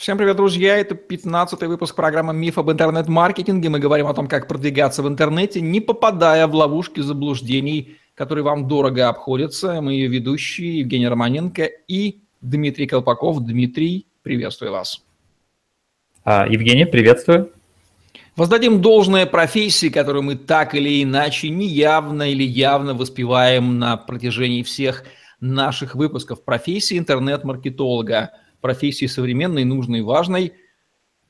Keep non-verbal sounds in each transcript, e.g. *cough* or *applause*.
Всем привет, друзья! Это 15-й выпуск программы «Миф об интернет-маркетинге». Мы говорим о том, как продвигаться в интернете, не попадая в ловушки заблуждений, которые вам дорого обходятся. Мы ее ведущие Евгений Романенко и Дмитрий Колпаков. Дмитрий, приветствую вас. А, Евгений, приветствую. Воздадим должное профессии, которую мы так или иначе неявно или явно воспеваем на протяжении всех наших выпусков. Профессии интернет-маркетолога – профессии современной, нужной, важной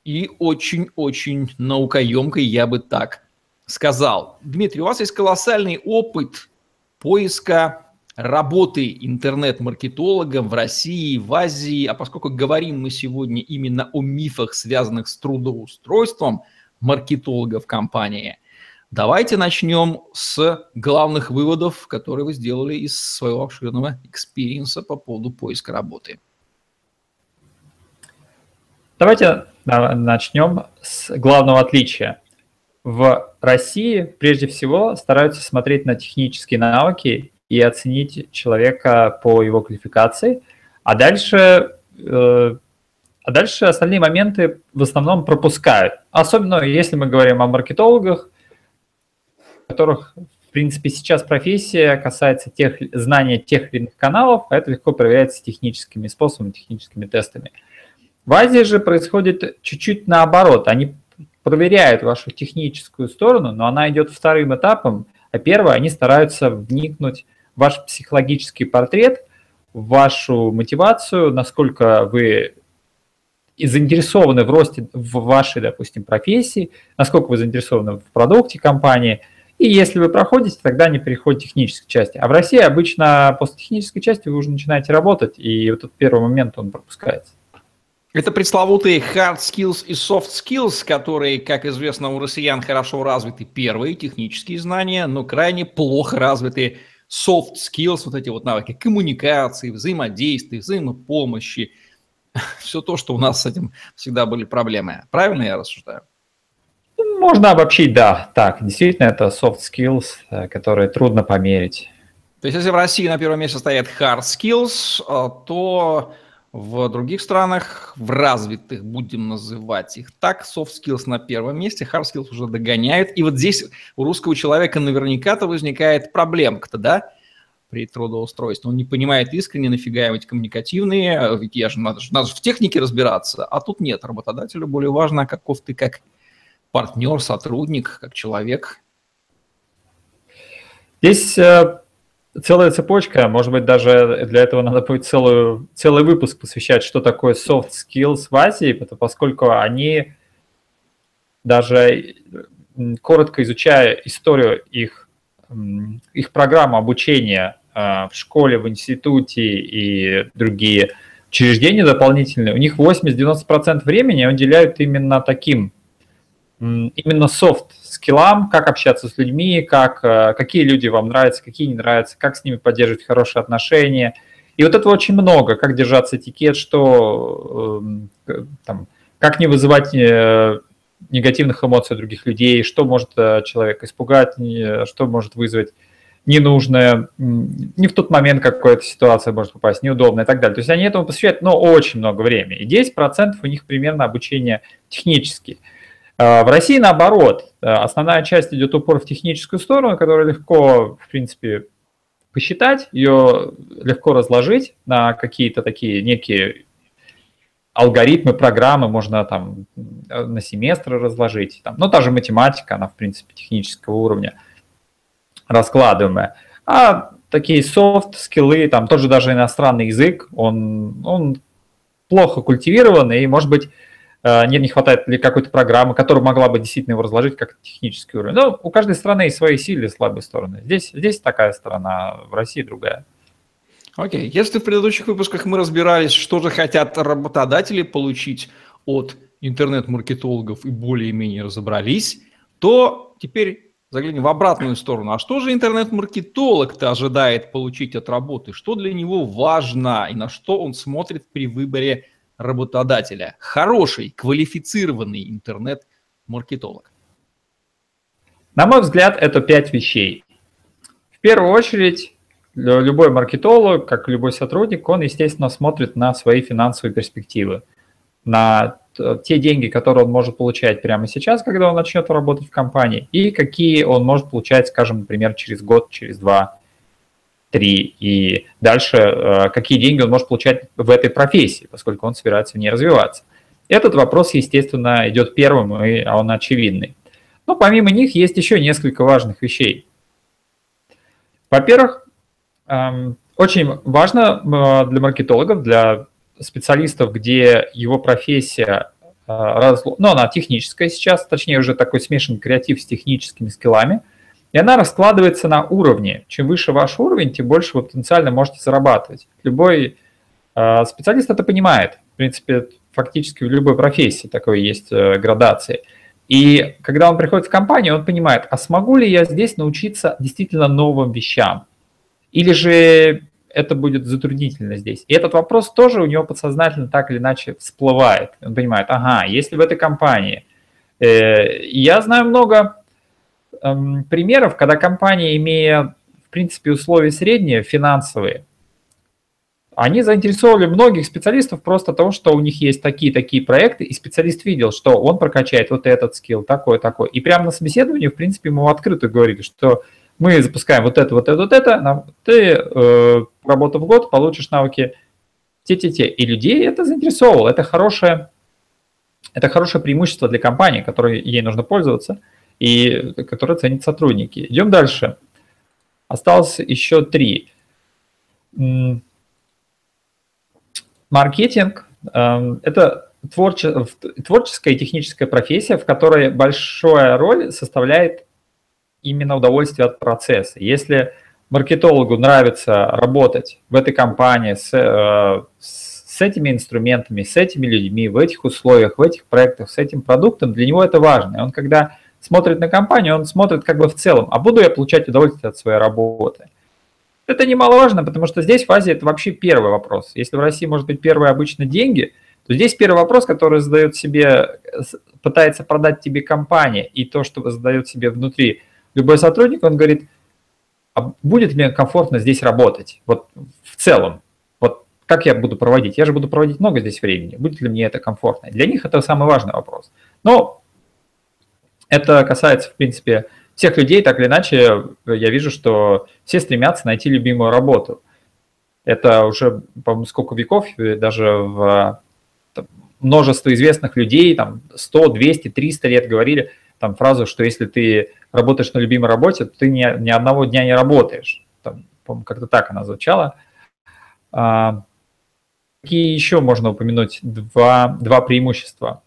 и очень-очень наукоемкой, я бы так сказал. Дмитрий, у вас есть колоссальный опыт поиска работы интернет-маркетологом в России, в Азии, а поскольку говорим мы сегодня именно о мифах, связанных с трудоустройством маркетолога в компании, давайте начнем с главных выводов, которые вы сделали из своего обширного experience а по поводу поиска работы. Давайте начнем с главного отличия. В России прежде всего стараются смотреть на технические навыки и оценить человека по его квалификации, а дальше, э, а дальше остальные моменты в основном пропускают. Особенно если мы говорим о маркетологах, которых, в принципе, сейчас профессия касается тех знания тех или иных каналов, а это легко проверяется техническими способами, техническими тестами. В Азии же происходит чуть-чуть наоборот. Они проверяют вашу техническую сторону, но она идет вторым этапом, а первое, они стараются вникнуть в ваш психологический портрет, в вашу мотивацию, насколько вы заинтересованы в росте в вашей, допустим, профессии, насколько вы заинтересованы в продукте компании. И если вы проходите, тогда они переходят к технической части. А в России обычно после технической части вы уже начинаете работать, и вот этот первый момент, он пропускается. Это пресловутые hard skills и soft skills, которые, как известно, у россиян хорошо развиты первые технические знания, но крайне плохо развиты soft skills, вот эти вот навыки коммуникации, взаимодействия, взаимопомощи. *laughs* Все то, что у нас с этим всегда были проблемы. Правильно я рассуждаю? Можно обобщить, да. Так, действительно, это soft skills, э, которые трудно померить. То есть, если в России на первом месте стоят hard skills, э, то в других странах, в развитых, будем называть их так, soft skills на первом месте, hard skills уже догоняют. И вот здесь у русского человека наверняка-то возникает проблемка-то, да, при трудоустройстве. Он не понимает искренне, нафига им эти коммуникативные, ведь я же надо, надо же в технике разбираться, а тут нет. Работодателю более важно, каков ты как партнер, сотрудник, как человек. Здесь э, целая цепочка, может быть, даже для этого надо будет целую, целый выпуск посвящать, что такое soft skills в Азии, поскольку они, даже коротко изучая историю их, их программы обучения а, в школе, в институте и другие учреждения дополнительные, у них 80-90% времени уделяют именно таким, именно soft скиллам, как общаться с людьми, как, э, какие люди вам нравятся, какие не нравятся, как с ними поддерживать хорошие отношения. И вот этого очень много, как держаться этикет, что эм, там, как не вызывать э, негативных эмоций других людей, что может э, человека испугать, что может вызвать ненужное, не в тот момент какая-то ситуация может попасть, неудобная и так далее. То есть они этому посвящают, но очень много времени. И 10% у них примерно обучение технически. А, в России наоборот, э, основная часть идет упор в техническую сторону, которую легко, в принципе, посчитать, ее легко разложить на какие-то такие некие алгоритмы, программы, можно там э, на семестры разложить. Там, ну, та же математика, она, в принципе, технического уровня раскладываемая. А такие софт-скиллы, там тоже даже иностранный язык, он, он плохо культивирован, и, может быть, не, не хватает ли какой-то программы, которая могла бы действительно его разложить как технический уровень. Но у каждой страны есть свои сильные и слабые стороны. Здесь, здесь такая сторона, в России другая. Окей, okay. если в предыдущих выпусках мы разбирались, что же хотят работодатели получить от интернет-маркетологов и более-менее разобрались, то теперь заглянем в обратную сторону. А что же интернет-маркетолог-то ожидает получить от работы? Что для него важно и на что он смотрит при выборе работодателя. Хороший, квалифицированный интернет-маркетолог. На мой взгляд, это пять вещей. В первую очередь, любой маркетолог, как любой сотрудник, он, естественно, смотрит на свои финансовые перспективы. на те деньги, которые он может получать прямо сейчас, когда он начнет работать в компании, и какие он может получать, скажем, например, через год, через два, три, и дальше э, какие деньги он может получать в этой профессии, поскольку он собирается в ней развиваться. Этот вопрос, естественно, идет первым, и он очевидный. Но помимо них есть еще несколько важных вещей. Во-первых, эм, очень важно э, для маркетологов, для специалистов, где его профессия, э, ну, она техническая сейчас, точнее, уже такой смешанный креатив с техническими скиллами, и она раскладывается на уровне. Чем выше ваш уровень, тем больше вы потенциально можете зарабатывать. Любой э, специалист это понимает. В принципе, фактически в любой профессии такой есть э, градации. И когда он приходит в компанию, он понимает, а смогу ли я здесь научиться действительно новым вещам? Или же это будет затруднительно здесь. И этот вопрос тоже у него подсознательно так или иначе всплывает. Он понимает, ага, если в этой компании... Э, я знаю много примеров, когда компания, имея, в принципе, условия средние, финансовые, они заинтересовали многих специалистов просто того, что у них есть такие-такие проекты, и специалист видел, что он прокачает вот этот скилл, такой-такой. И прямо на собеседовании, в принципе, ему открыто говорили, что мы запускаем вот это, вот это, вот это, ты, э, работав год, получишь навыки те-те-те. И людей это заинтересовывало. Это хорошее, это хорошее преимущество для компании, которой ей нужно пользоваться и которое ценят сотрудники. Идем дальше. Осталось еще три. Маркетинг эм, – это творческая и техническая профессия, в которой большая роль составляет именно удовольствие от процесса. Если маркетологу нравится работать в этой компании с, э, с этими инструментами, с этими людьми, в этих условиях, в этих проектах, с этим продуктом, для него это важно. И он когда смотрит на компанию, он смотрит как бы в целом, а буду я получать удовольствие от своей работы. Это немаловажно, потому что здесь в Азии это вообще первый вопрос. Если в России может быть первый обычно деньги, то здесь первый вопрос, который задает себе, пытается продать тебе компания, и то, что задает себе внутри любой сотрудник, он говорит, а будет мне комфортно здесь работать, вот в целом, вот как я буду проводить, я же буду проводить много здесь времени, будет ли мне это комфортно. Для них это самый важный вопрос. Но это касается, в принципе, всех людей, так или иначе, я вижу, что все стремятся найти любимую работу. Это уже, по-моему, сколько веков, даже в множество известных людей, там 100, 200, 300 лет говорили там фразу, что если ты работаешь на любимой работе, то ты ни, ни одного дня не работаешь. Там, по-моему, как-то так она звучала. А, какие еще можно упомянуть два, два преимущества?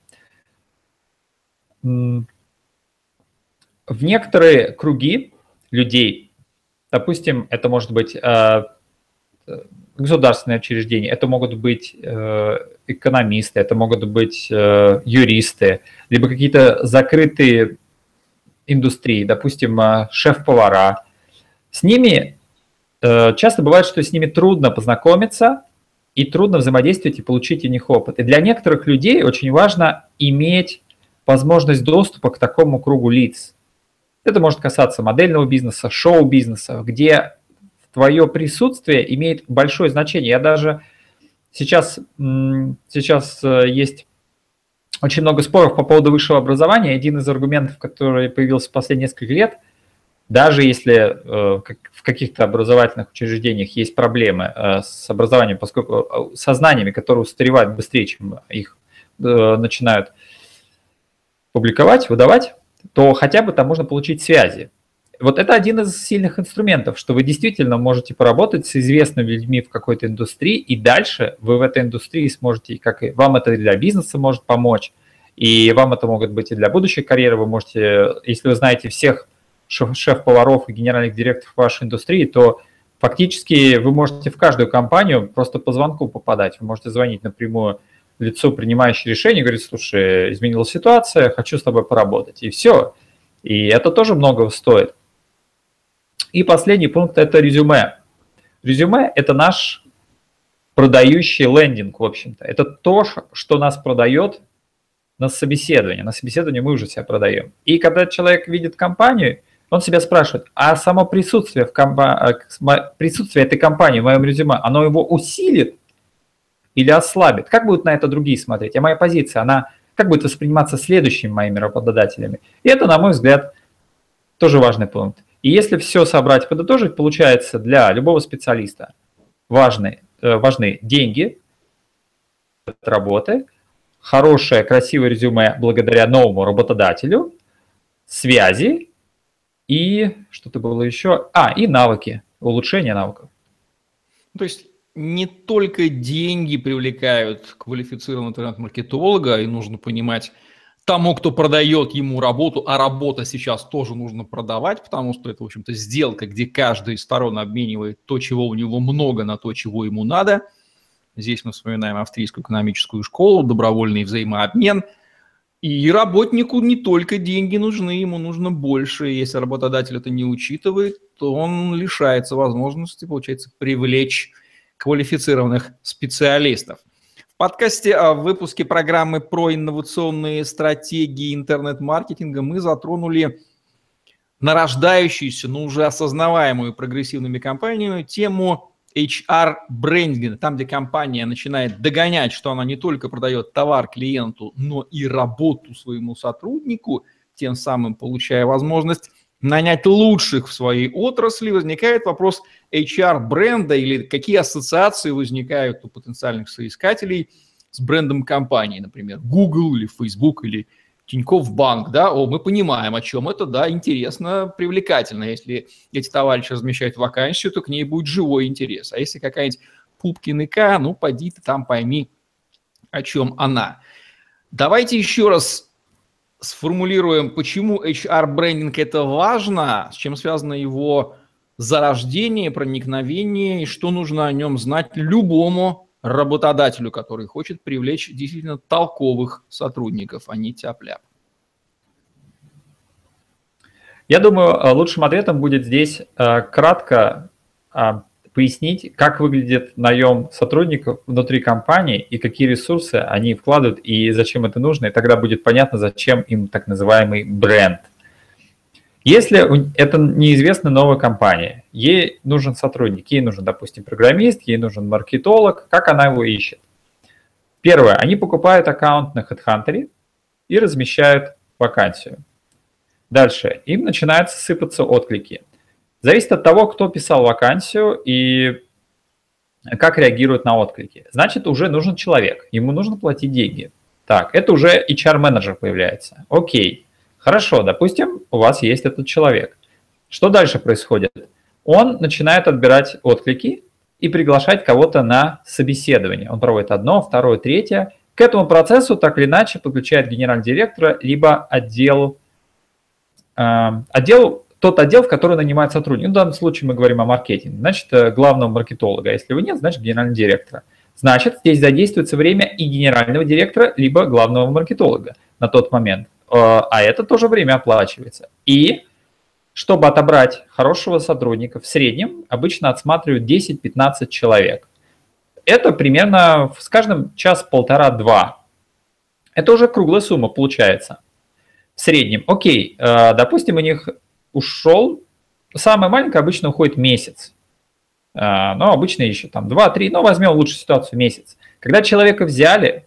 В некоторые круги людей, допустим, это может быть э, государственные учреждения, это могут быть э, экономисты, это могут быть э, юристы, либо какие-то закрытые индустрии, допустим, э, шеф-повара, с ними э, часто бывает, что с ними трудно познакомиться и трудно взаимодействовать и получить у них опыт. И для некоторых людей очень важно иметь возможность доступа к такому кругу лиц. Это может касаться модельного бизнеса, шоу-бизнеса, где твое присутствие имеет большое значение. Я даже сейчас, сейчас э, есть очень много споров по поводу высшего образования. Один из аргументов, который появился в последние несколько лет, даже если э, в каких-то образовательных учреждениях есть проблемы э, с образованием, поскольку э, со знаниями, которые устаревают быстрее, чем их начинают публиковать, выдавать, то хотя бы там можно получить связи. Вот это один из сильных инструментов, что вы действительно можете поработать с известными людьми в какой-то индустрии, и дальше вы в этой индустрии сможете, как и вам это для бизнеса может помочь, и вам это могут быть и для будущей карьеры. Вы можете, если вы знаете всех шеф-поваров и генеральных директоров вашей индустрии, то фактически вы можете в каждую компанию просто по звонку попадать. Вы можете звонить напрямую лицу, принимающее решение, говорить, слушай, изменилась ситуация, хочу с тобой поработать. И все. И это тоже многого стоит. И последний пункт – это резюме. Резюме – это наш продающий лендинг, в общем-то. Это то, что нас продает на собеседовании. На собеседовании мы уже себя продаем. И когда человек видит компанию, он себя спрашивает, а само присутствие, в компа... Э, присутствие этой компании в моем резюме, оно его усилит? Или ослабит? Как будут на это другие смотреть? А моя позиция, она как будет восприниматься следующими моими работодателями? И это, на мой взгляд, тоже важный пункт. И если все собрать, подытожить, получается для любого специалиста важны, э, важны деньги работы, хорошее, красивое резюме благодаря новому работодателю, связи и что-то было еще, а, и навыки, улучшение навыков. То есть не только деньги привлекают квалифицированного интернет-маркетолога, и нужно понимать, тому, кто продает ему работу, а работа сейчас тоже нужно продавать, потому что это, в общем-то, сделка, где каждая из сторон обменивает то, чего у него много, на то, чего ему надо. Здесь мы вспоминаем австрийскую экономическую школу, добровольный взаимообмен. И работнику не только деньги нужны, ему нужно больше. Если работодатель это не учитывает, то он лишается возможности, получается, привлечь квалифицированных специалистов – в подкасте, в выпуске программы про инновационные стратегии интернет-маркетинга мы затронули нарождающуюся, но уже осознаваемую прогрессивными компаниями тему HR-брендинга, там, где компания начинает догонять, что она не только продает товар клиенту, но и работу своему сотруднику, тем самым получая возможность нанять лучших в своей отрасли, возникает вопрос HR-бренда или какие ассоциации возникают у потенциальных соискателей с брендом компании, например, Google или Facebook или Тинькофф Банк, да, о, мы понимаем, о чем это, да, интересно, привлекательно. Если эти товарищи размещают вакансию, то к ней будет живой интерес. А если какая-нибудь Пупкин ИК, ну, поди ты там пойми, о чем она. Давайте еще раз сформулируем, почему HR-брендинг это важно, с чем связано его зарождение, проникновение, и что нужно о нем знать любому работодателю, который хочет привлечь действительно толковых сотрудников, а не тяп -ляп. Я думаю, лучшим ответом будет здесь э, кратко а, пояснить, как выглядит наем сотрудников внутри компании и какие ресурсы они вкладывают и зачем это нужно, и тогда будет понятно, зачем им так называемый бренд. Если это неизвестная новая компания, ей нужен сотрудник, ей нужен, допустим, программист, ей нужен маркетолог, как она его ищет? Первое, они покупают аккаунт на HeadHunter и размещают вакансию. Дальше, им начинают сыпаться отклики – Зависит от того, кто писал вакансию и как реагирует на отклики. Значит, уже нужен человек, ему нужно платить деньги. Так, это уже HR-менеджер появляется. Окей, хорошо, допустим, у вас есть этот человек. Что дальше происходит? Он начинает отбирать отклики и приглашать кого-то на собеседование. Он проводит одно, второе, третье. К этому процессу так или иначе подключает генерального директора, либо отдел, э, отдел тот отдел, в который нанимает сотрудник. Ну, в данном случае мы говорим о маркетинге. Значит, э, главного маркетолога. А если его нет, значит, генерального директора. Значит, здесь задействуется время и генерального директора, либо главного маркетолога на тот момент. Э, а это тоже время оплачивается. И чтобы отобрать хорошего сотрудника, в среднем обычно отсматривают 10-15 человек. Это примерно с каждым час полтора-два. Это уже круглая сумма получается. В среднем. Окей, э, допустим, у них ушел, самое маленькое обычно уходит месяц. А, но обычно еще там 2-3, но возьмем лучшую ситуацию месяц. Когда человека взяли,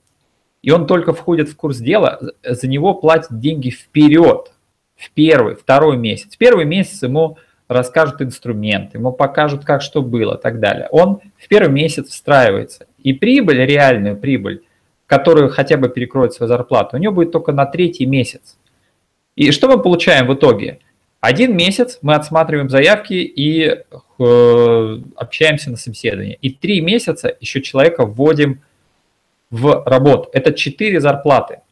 и он только входит в курс дела, за него платят деньги вперед, в первый, второй месяц. Первый месяц ему расскажут инструмент, ему покажут, как что было и так далее. Он в первый месяц встраивается. И прибыль, реальную прибыль, которую хотя бы перекроет свою зарплату, у него будет только на третий месяц. И что мы получаем в итоге? Один месяц мы отсматриваем заявки и э, общаемся на собеседовании. И три месяца еще человека вводим в работу. Это четыре зарплаты,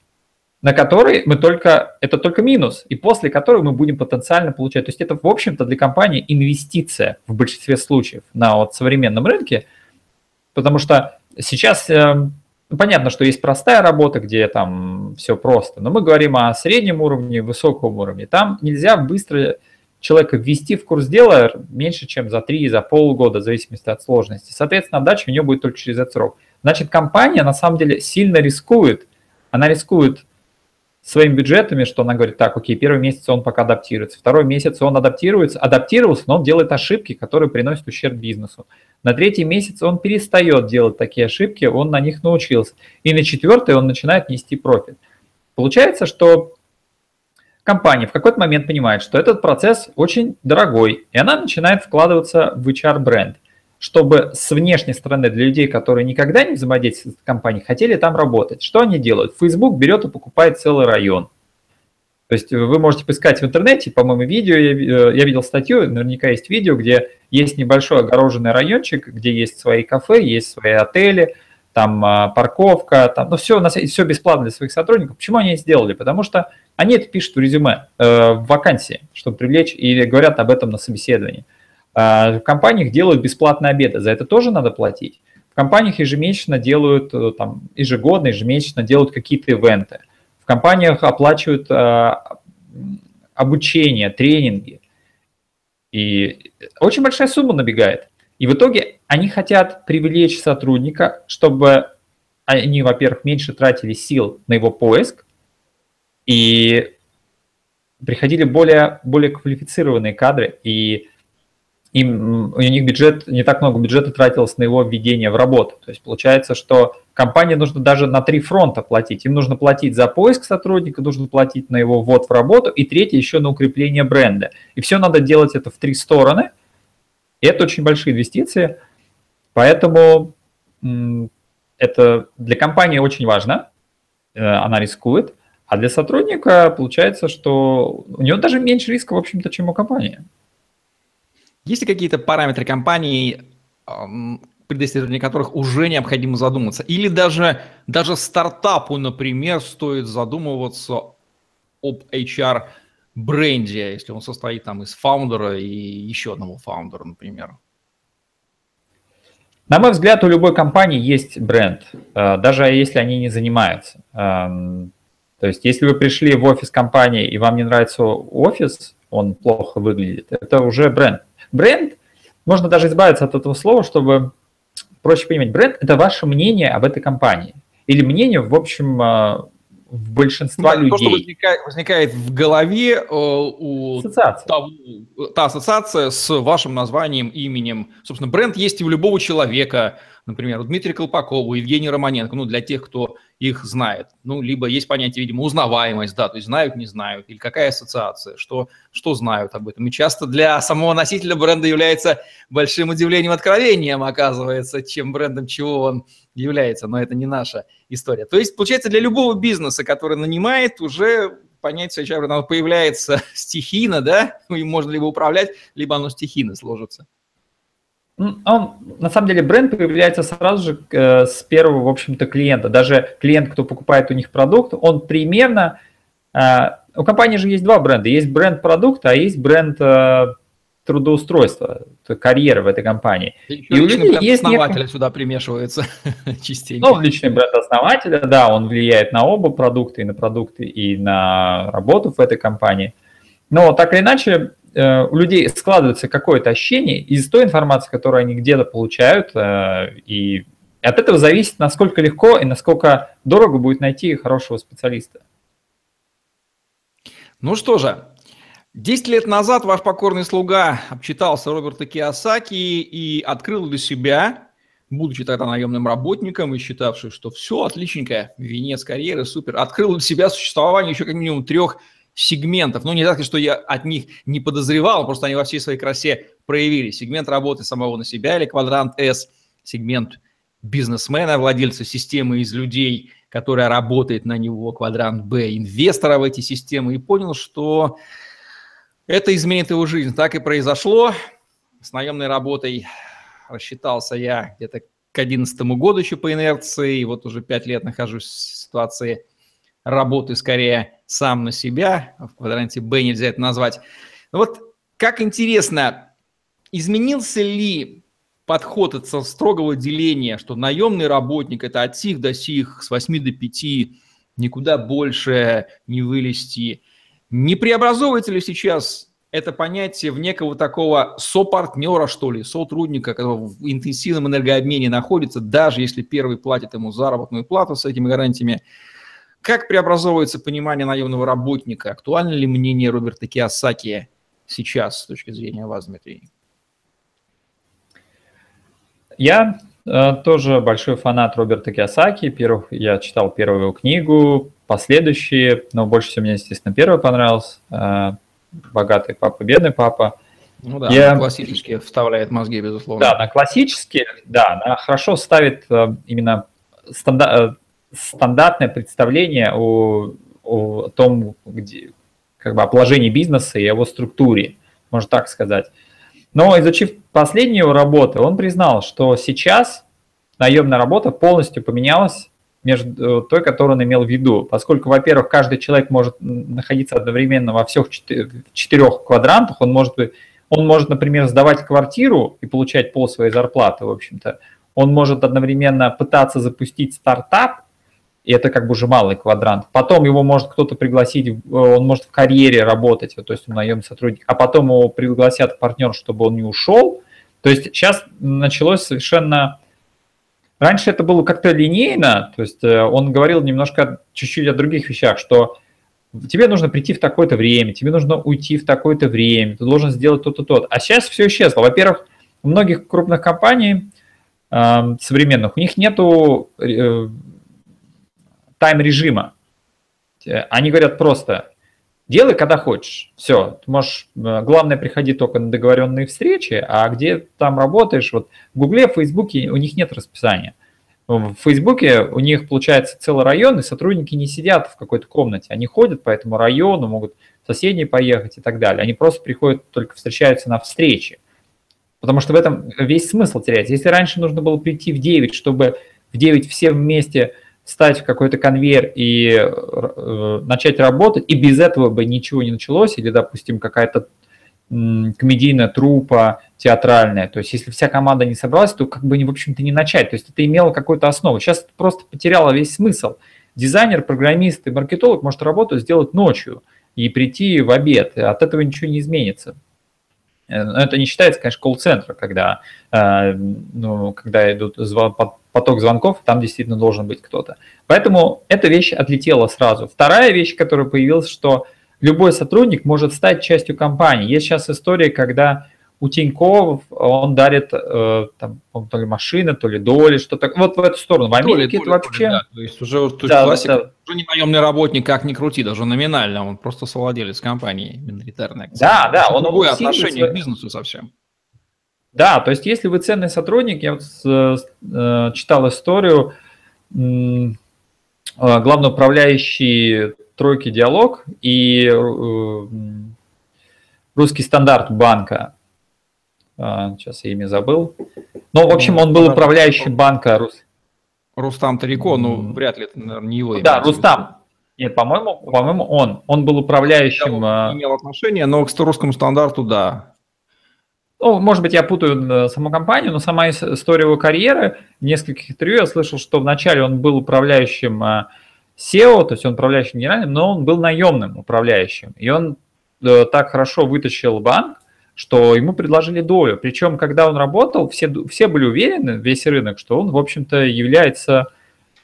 на которые мы только, это только минус, и после которой мы будем потенциально получать. То есть это, в общем-то, для компании инвестиция в большинстве случаев на вот современном рынке, потому что сейчас э, ну, понятно, что есть простая работа, где там все просто, но мы говорим о среднем уровне, высоком уровне. Там нельзя быстро человека ввести в курс дела меньше, чем за 3, за полгода, в зависимости от сложности. Соответственно, отдача у нее будет только через этот срок. Значит, компания на самом деле сильно рискует. Она рискует своими бюджетами, что она говорит, так, окей, первый месяц он пока адаптируется, второй месяц он адаптируется, адаптировался, но он делает ошибки, которые приносят ущерб бизнесу. На третий месяц он перестает делать такие ошибки, он на них научился. И на четвертый он начинает нести профит. Получается, что компания в какой-то момент понимает, что этот процесс очень дорогой, и она начинает вкладываться в HR-бренд, чтобы с внешней стороны для людей, которые никогда не взаимодействуют с компанией, хотели там работать. Что они делают? Facebook берет и покупает целый район. То есть вы можете поискать в интернете, по-моему, видео, я, э, я видел статью, наверняка есть видео, где есть небольшой огороженный райончик, где есть свои кафе, есть свои отели, там а, парковка, там, ну все, все бесплатно для своих сотрудников. Почему они это сделали? Потому что они это пишут в резюме, э, в вакансии, чтобы привлечь, или говорят об этом на собеседовании. Э, в компаниях делают бесплатные обеды, за это тоже надо платить. В компаниях ежемесячно делают, э, там, ежегодно, ежемесячно делают какие-то ивенты. В компаниях оплачивают э, обучение, тренинги. И очень большая сумма набегает. И в итоге они хотят привлечь сотрудника, чтобы они, во-первых, меньше тратили сил на его поиск, и приходили более, более квалифицированные кадры, и им, у них бюджет, не так много бюджета тратилось на его введение в работу. То есть получается, что компании нужно даже на три фронта платить. Им нужно платить за поиск сотрудника, нужно платить на его ввод в работу, и третье еще на укрепление бренда. И все надо делать это в три стороны. И это очень большие инвестиции. Поэтому это для компании очень важно. Э, она рискует. А для сотрудника получается, что у него даже меньше риска, в общем-то, чем у компании. Есть ли какие-то параметры компании, при достижении которых уже необходимо задуматься? Или даже, даже стартапу, например, стоит задумываться об HR бренде, если он состоит там из фаундера и еще одного фаундера, например? На мой взгляд, у любой компании есть бренд, э, даже если они не занимаются. Эм, то есть, если вы пришли в офис компании и вам не нравится офис, он плохо выглядит, это уже бренд. Бренд, можно даже избавиться от этого слова, чтобы проще понимать. Бренд – это ваше мнение об этой компании. Или мнение, в общем, а, в большинства ну, людей. То, что возникает, возникает в голове э, у ассоциация. Того, та ассоциация с вашим названием, именем. Собственно, бренд есть и у любого человека – например, у Дмитрия Колпакова, у Евгения Романенко, ну, для тех, кто их знает. Ну, либо есть понятие, видимо, узнаваемость, да, то есть знают, не знают, или какая ассоциация, что, что знают об этом. И часто для самого носителя бренда является большим удивлением, откровением, оказывается, чем брендом чего он является, но это не наша история. То есть, получается, для любого бизнеса, который нанимает, уже понятие HR оно появляется *laughs* стихийно, да, им можно либо управлять, либо оно стихийно сложится. Он, на самом деле, бренд появляется сразу же э, с первого, в общем-то, клиента. Даже клиент, кто покупает у них продукт, он примерно... Э, у компании же есть два бренда. Есть бренд продукта, а есть бренд э, трудоустройства, карьеры в этой компании. И, и у людей есть основателя некое... сюда примешивается *laughs* частенько. Ну, личный бренд основателя, да, он влияет на оба продукта, и на продукты, и на работу в этой компании. Но так или иначе, у людей складывается какое-то ощущение из той информации, которую они где-то получают, э, и от этого зависит, насколько легко и насколько дорого будет найти хорошего специалиста. Ну что же, 10 лет назад ваш покорный слуга обчитался Роберта Киосаки и открыл для себя, будучи тогда наемным работником и считавший, что все отличненько, венец карьеры, супер, открыл для себя существование еще как минимум трех сегментов. Ну, не так, что я от них не подозревал, просто они во всей своей красе проявили. Сегмент работы самого на себя или квадрант S, сегмент бизнесмена, владельца системы из людей, которая работает на него, квадрант Б, инвестора в эти системы, и понял, что это изменит его жизнь. Так и произошло. С наемной работой рассчитался я где-то к 2011 году еще по инерции, и вот уже пять лет нахожусь в ситуации работы скорее сам на себя, в квадранте Б нельзя это назвать. Но вот как интересно, изменился ли подход от строгого деления, что наемный работник – это от сих до сих, с 8 до 5, никуда больше не вылезти. Не преобразовывается ли сейчас это понятие в некого такого сопартнера, что ли, сотрудника, который в интенсивном энергообмене находится, даже если первый платит ему заработную плату с этими гарантиями, Как преобразовывается понимание наемного работника? Актуально ли мнение Роберта Киосаки сейчас с точки зрения вас, Дмитрий? Я э, тоже большой фанат Роберта Киосаки. Первых, я читал первую его книгу, последующие, но больше всего мне, естественно, первый понравился. Э, «Богатый папа, бедный папа». Ну да, я... классически вставляет мозги, безусловно. Да, на классические, да, она хорошо ставит э, именно стандар... Э, стандартное представление о, о том, где, как бы о положении бизнеса и его структуре, можно так сказать. Но изучив последние его работы, он признал, что сейчас наемная работа полностью поменялась между той, которую он имел в виду. Поскольку, во-первых, каждый человек может находиться одновременно во всех четырех квадрантах, он может, он может, например, сдавать квартиру и получать пол своей зарплаты, в общем-то. Он может одновременно пытаться запустить стартап, и это как бы уже малый квадрант. Потом его может кто-то пригласить, он может в карьере работать, то есть он наемный сотрудник, а потом его пригласят партнер, чтобы он не ушел. То есть сейчас началось совершенно Раньше это было как-то линейно, то есть э, он говорил немножко чуть-чуть о других вещах, что тебе нужно прийти в такое-то время, тебе нужно уйти в такое-то время, ты должен сделать то-то, то А сейчас все исчезло. Во-первых, у многих крупных компаний э, современных, у них нету э, тайм-режима. Они говорят просто, делай, когда хочешь. Все, ты можешь, э, главное, приходи только на договоренные встречи, а где там работаешь, вот в Гугле, в Фейсбуке у них нет расписания. В Фейсбуке у них получается целый район, и сотрудники не сидят в какой-то комнате, они ходят по этому району, могут в соседние поехать и так далее. Они просто приходят, только встречаются на встрече. Потому что в этом весь смысл теряется. Если раньше нужно было прийти в 9, чтобы в 9 все вместе встать в какой-то конвейер и э, начать работать, и без этого бы ничего не началось, или, допустим, какая-то комедийная трупа, театральная. То есть, если вся команда не собралась, то как бы, в общем-то, не начать. То есть, это имело какую-то основу. Сейчас это просто потеряло весь смысл. Дизайнер, программист и маркетолог может работу сделать ночью и прийти в обед. От этого ничего не изменится. Э, это не считается, конечно, колл-центр, когда, э, ну, когда идут поток звонков, там действительно должен быть кто-то. Поэтому эта вещь отлетела сразу. Вторая вещь, которая появилась, что любой сотрудник может стать частью компании. Есть сейчас история, когда у Тиньков он дарит э, там, то ли машины, то ли доли, что-то. Вот в эту сторону. В Америке доли, это доли, вообще... Да. То есть уже, то есть да, классика, да. уже не наемный работник, как ни крути, даже номинально, он просто совладелец компании миноритарной. Да, да. Он другое отношение к бизнесу совсем. Да, то есть если вы ценный сотрудник, я вот э, читал историю, э, главный управляющий тройки диалог и э, русский стандарт банка сейчас я имя забыл. Ну, в общем, он был управляющим банка. Рус... Рустам Тарико, ну, вряд ли это, наверное, не его имя. Да, Рустам. Нет, по-моему, по-моему, он. Он был управляющим... Я имел отношение, но к русскому стандарту, да. Ну, может быть, я путаю саму компанию, но сама история его карьеры, нескольких интервью я слышал, что вначале он был управляющим SEO, то есть он управляющим генеральным, но он был наемным управляющим. И он э, так хорошо вытащил банк, что ему предложили долю. Причем, когда он работал, все, все были уверены, весь рынок, что он, в общем-то, является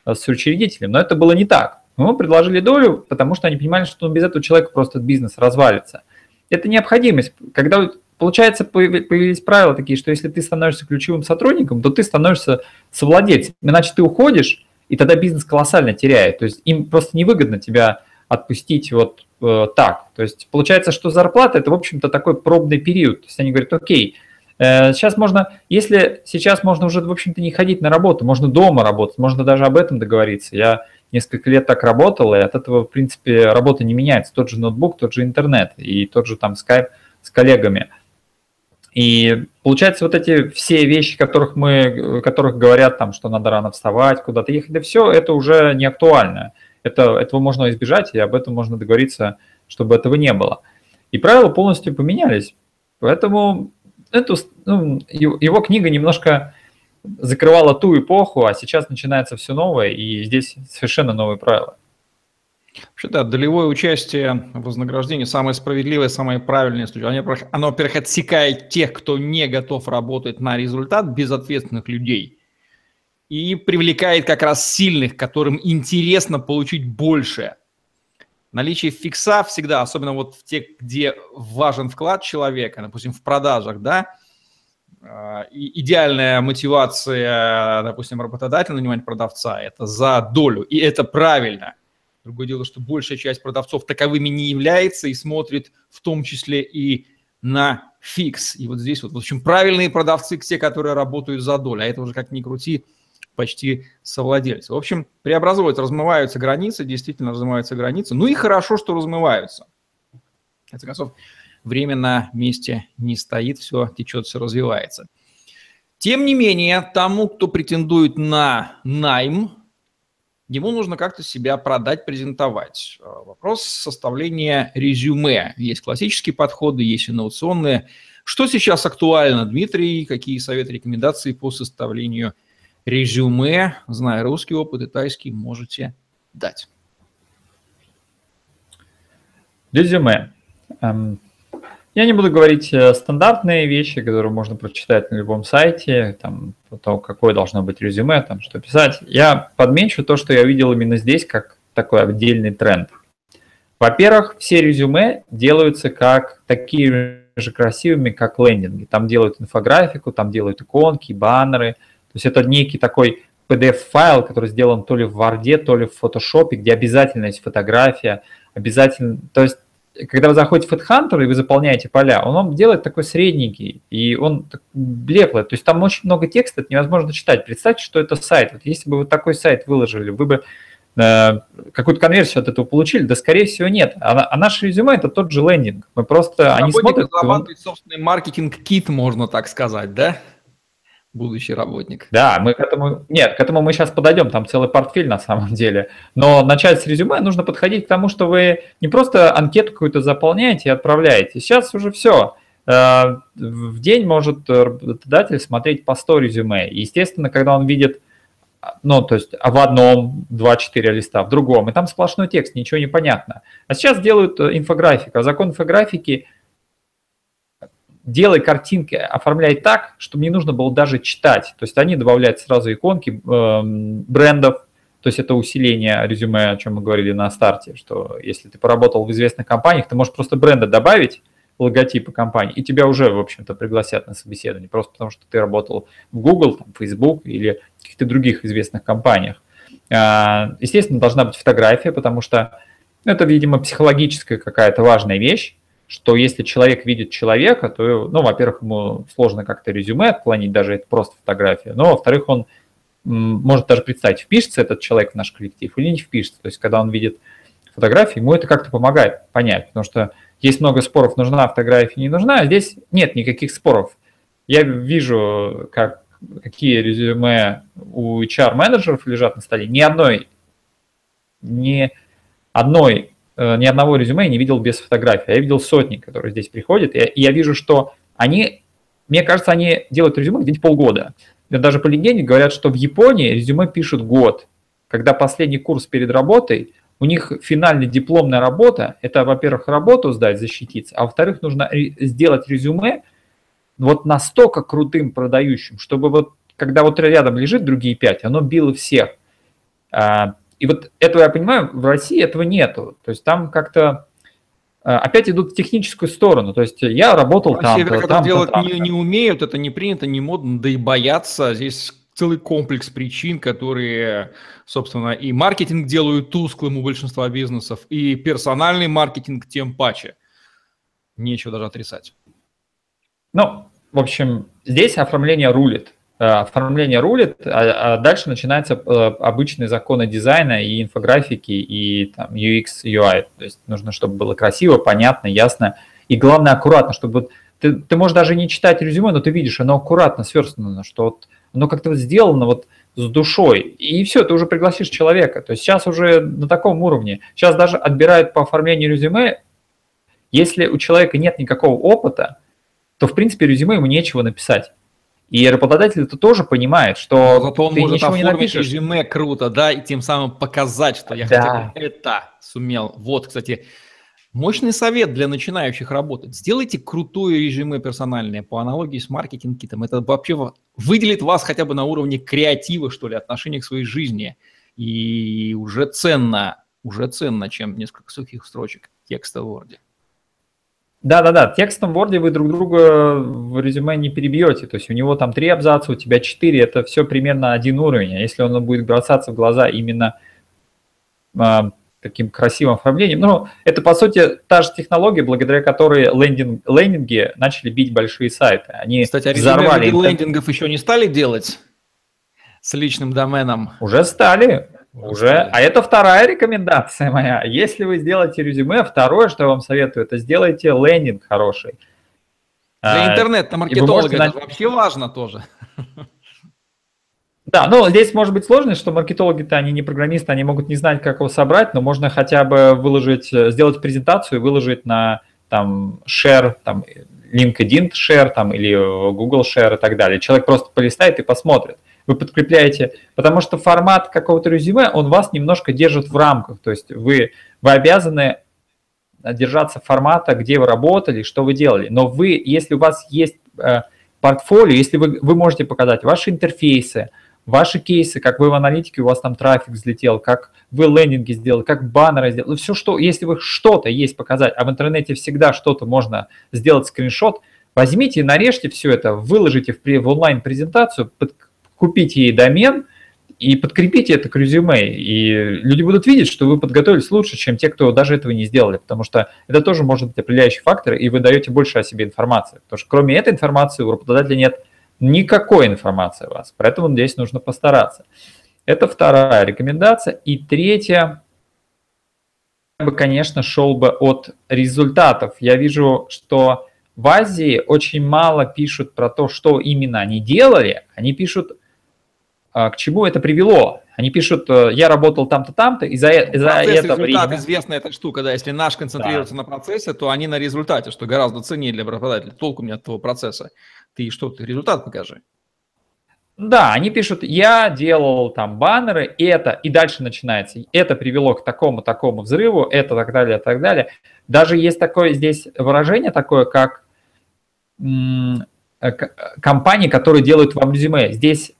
э, соучредителем. Но это было не так. Ему предложили долю, потому что они понимали, что ну, без этого человека просто бизнес развалится. Это необходимость. Когда, получается, появились правила такие, что если ты становишься ключевым сотрудником, то ты становишься совладельцем. Иначе ты уходишь, и тогда бизнес колоссально теряет. То есть им просто невыгодно тебя отпустить вот э, так. То есть получается, что зарплата это, в общем-то, такой пробный период. То есть они говорят, окей, э, сейчас можно, если сейчас можно уже, в общем-то, не ходить на работу, можно дома работать, можно даже об этом договориться. Я несколько лет так работал, и от этого, в принципе, работа не меняется. Тот же ноутбук, тот же интернет и тот же там скайп с коллегами. И получается, вот эти все вещи, которых мы, которых говорят там, что надо рано вставать, куда-то ехать, да все, это уже не актуально это, этого можно избежать, и об этом можно договориться, чтобы этого не было. И правила полностью поменялись. Поэтому эту, ну, его книга немножко закрывала ту эпоху, а сейчас начинается все новое, и здесь совершенно новые правила. Вообще, да, долевое участие в вознаграждении самое справедливое, самое правильное. Оно, оно, во-первых, отсекает тех, кто не готов работать на результат, безответственных людей – и привлекает как раз сильных, которым интересно получить больше. Наличие фикса всегда, особенно вот в тех, где важен вклад человека, допустим, в продажах, да, а, и идеальная мотивация, допустим, работодателя нанимать продавца – это за долю, и это правильно. Другое дело, что большая часть продавцов таковыми не является и смотрит в том числе и на фикс. И вот здесь вот, в общем, правильные продавцы – те, которые работают за долю, а это уже как ни крути, почти совладельцы. В общем, преобразуются, размываются границы, действительно размываются границы. Ну и хорошо, что размываются. В конце концов, время на месте не стоит, все течет, все развивается. Тем не менее, тому, кто претендует на найм, ему нужно как-то себя продать, презентовать. Вопрос составления резюме. Есть классические подходы, есть инновационные. Что сейчас актуально, Дмитрий? Какие советы, рекомендации по составлению резюме, зная русский опыт и тайский, можете дать? Резюме. Эм, я не буду говорить э, стандартные вещи, которые можно прочитать на любом сайте, там, то, какое должно быть резюме, там, что писать. Я подмечу то, что я видел именно здесь, как такой отдельный тренд. Во-первых, все резюме делаются как такие же красивыми, как лендинги. Там делают инфографику, там делают иконки, баннеры. То есть это некий такой PDF-файл, который сделан то ли в Word, то ли в Photoshop, где обязательно есть фотография, обязательно... То есть когда вы заходите в HeadHunter и вы заполняете поля, он вам делает такой средненький, и он блеклый. То есть там очень много текста, это невозможно читать. Представьте, что это сайт. Вот если бы вы такой сайт выложили, вы бы э, какую-то конверсию от этого получили? Да, скорее всего, нет. А, а наше резюме – это тот же лендинг. Мы просто, они смотрят… Он... собственный маркетинг-кит, можно так сказать, да? Будущий работник. Да, мы к этому, нет, к этому мы сейчас подойдем, там целый портфель на самом *laughs* деле. Но начать с резюме нужно подходить к тому, что вы не просто анкету какую-то заполняете и отправляете. Сейчас уже все. Э, в день может работодатель смотреть по 100 резюме. И, естественно, когда он видит, ну, то есть в одном 2-4 листа, в другом, и там сплошной текст, ничего не понятно. А сейчас делают инфографику. А закон инфографики – делай картинки, оформляй так, чтобы не нужно было даже читать. То есть они добавляют сразу иконки э, брендов, то есть это усиление резюме, о чем мы говорили на старте, что если ты поработал в известных компаниях, ты можешь просто бренды добавить, логотипы компании, и тебя уже, в общем-то, пригласят на собеседование, просто потому что ты работал в Google, там, Facebook или каких-то других известных компаниях. А, естественно, должна быть фотография, потому что это, видимо, психологическая какая-то важная вещь, что если человек видит человека, то, ну, во-первых, ему сложно как-то резюме отклонить, даже это просто фотография, но, во-вторых, он может даже представить, впишется этот человек в наш коллектив или не впишется. То есть, когда он видит фотографии, ему это как-то помогает понять, потому что есть много споров, нужна фотография, не нужна, а здесь нет никаких споров. Я вижу, как, какие резюме у HR-менеджеров лежат на столе, ни одной, ни одной ни одного резюме я не видел без фотографии. Я видел сотни, которые здесь приходят, и я вижу, что они, мне кажется, они делают резюме где-нибудь полгода. Даже по легенде говорят, что в Японии резюме пишут год. Когда последний курс перед работой, у них финальная дипломная работа, это, во-первых, работу сдать, защититься, а во-вторых, нужно сделать резюме вот настолько крутым продающим, чтобы вот, когда вот рядом лежит другие пять, оно било всех. А, и вот этого я понимаю, в России этого нету. То есть там как-то э, опять идут в техническую сторону. То есть я работал там. Север, там, делать там, не, не умеют, это не принято, не модно, да и боятся. Здесь целый комплекс причин, которые, собственно, и маркетинг делают тусклым у большинства бизнесов, и персональный маркетинг тем паче. Нечего даже отрицать. Ну, в общем, здесь оформление рулит. Э, оформление рулит, а, а дальше начинаются э, обычные законы дизайна и инфографики, и там, UX, UI. То есть нужно, чтобы было красиво, понятно, ясно, и главное, аккуратно, чтобы ты, ты можешь даже не читать резюме, но ты видишь, оно аккуратно сверстано, что вот оно как-то вот сделано вот с душой, и все, ты уже пригласишь человека. То есть сейчас уже на таком уровне. Сейчас даже отбирают по оформлению резюме, если у человека нет никакого опыта, то, в принципе, резюме ему нечего написать. И работодатель это тоже понимает, что Но зато он ты может ничего не напишешь. резюме круто, да, и тем самым показать, что я да. хотя бы это сумел. Вот, кстати, Мощный совет для начинающих работать. Сделайте крутое резюме персональное по аналогии с маркетинг-китом. Это вообще выделит вас хотя бы на уровне креатива, что ли, отношения к своей жизни. И уже ценно, уже ценно, чем несколько сухих строчек текста в Word. Да-да-да, текстом в Word вы друг друга в резюме не перебьете. То есть у него там три абзаца, у тебя четыре, это все примерно один уровень. А если он будет бросаться в глаза именно а, таким красивым оформлением, ну, это, по сути, та же технология, благодаря которой лендинг, лендинги начали бить большие сайты. Они Кстати, а взорвали... лендингов еще не стали делать с личным доменом? Уже стали. Уже, а это вторая рекомендация моя. Если вы сделаете резюме, второе, что я вам советую, это сделайте лендинг хороший. Для а, интернет-маркетолога это вообще важно тоже. *laughs* Да, ну здесь может быть сложность, что маркетологи-то они не программисты, они могут не знать, как его собрать, но можно хотя бы выложить, сделать презентацию и выложить на там share, там LinkedIn share там, или Google share и так далее. Человек просто полистает и посмотрит вы подкрепляете, потому что формат какого-то резюме, он вас немножко держит в рамках, то есть вы, вы обязаны держаться формата, где вы работали, что вы делали, но вы, если у вас есть э, портфолио, если вы, вы можете показать ваши интерфейсы, ваши кейсы, как вы в аналитике, у вас там трафик взлетел, как вы лендинги сделали, как баннеры сделали, все что, если вы что-то есть показать, а в интернете всегда что-то можно сделать скриншот, возьмите, нарежьте все это, выложите в, в онлайн-презентацию, под, купите ей домен и подкрепите это к резюме. И люди будут видеть, что вы подготовились лучше, чем те, кто даже этого не сделали. Потому что это тоже может быть определяющий фактор, и вы даете больше о себе информации. Потому что кроме этой информации у работодателя нет никакой информации о вас. Поэтому здесь нужно постараться. Это вторая рекомендация. И третья, я бы, конечно, шел бы от результатов. Я вижу, что в Азии очень мало пишут про то, что именно они делали. Они пишут к чему это привело. Они пишут, э, я работал там-то, там-то, и за, э, за это время... известная эта штука, да, если наш концентрируется да. на процессе, то они на результате, что гораздо ценнее для работодателя. Толку мне от того процесса. Ты что, ты результат покажи. Да, они пишут, я делал там баннеры, это, и дальше начинается, это привело к такому-такому взрыву, это так далее, так далее. Даже есть такое здесь выражение такое, как э, компании, которые делают вам резюме. Здесь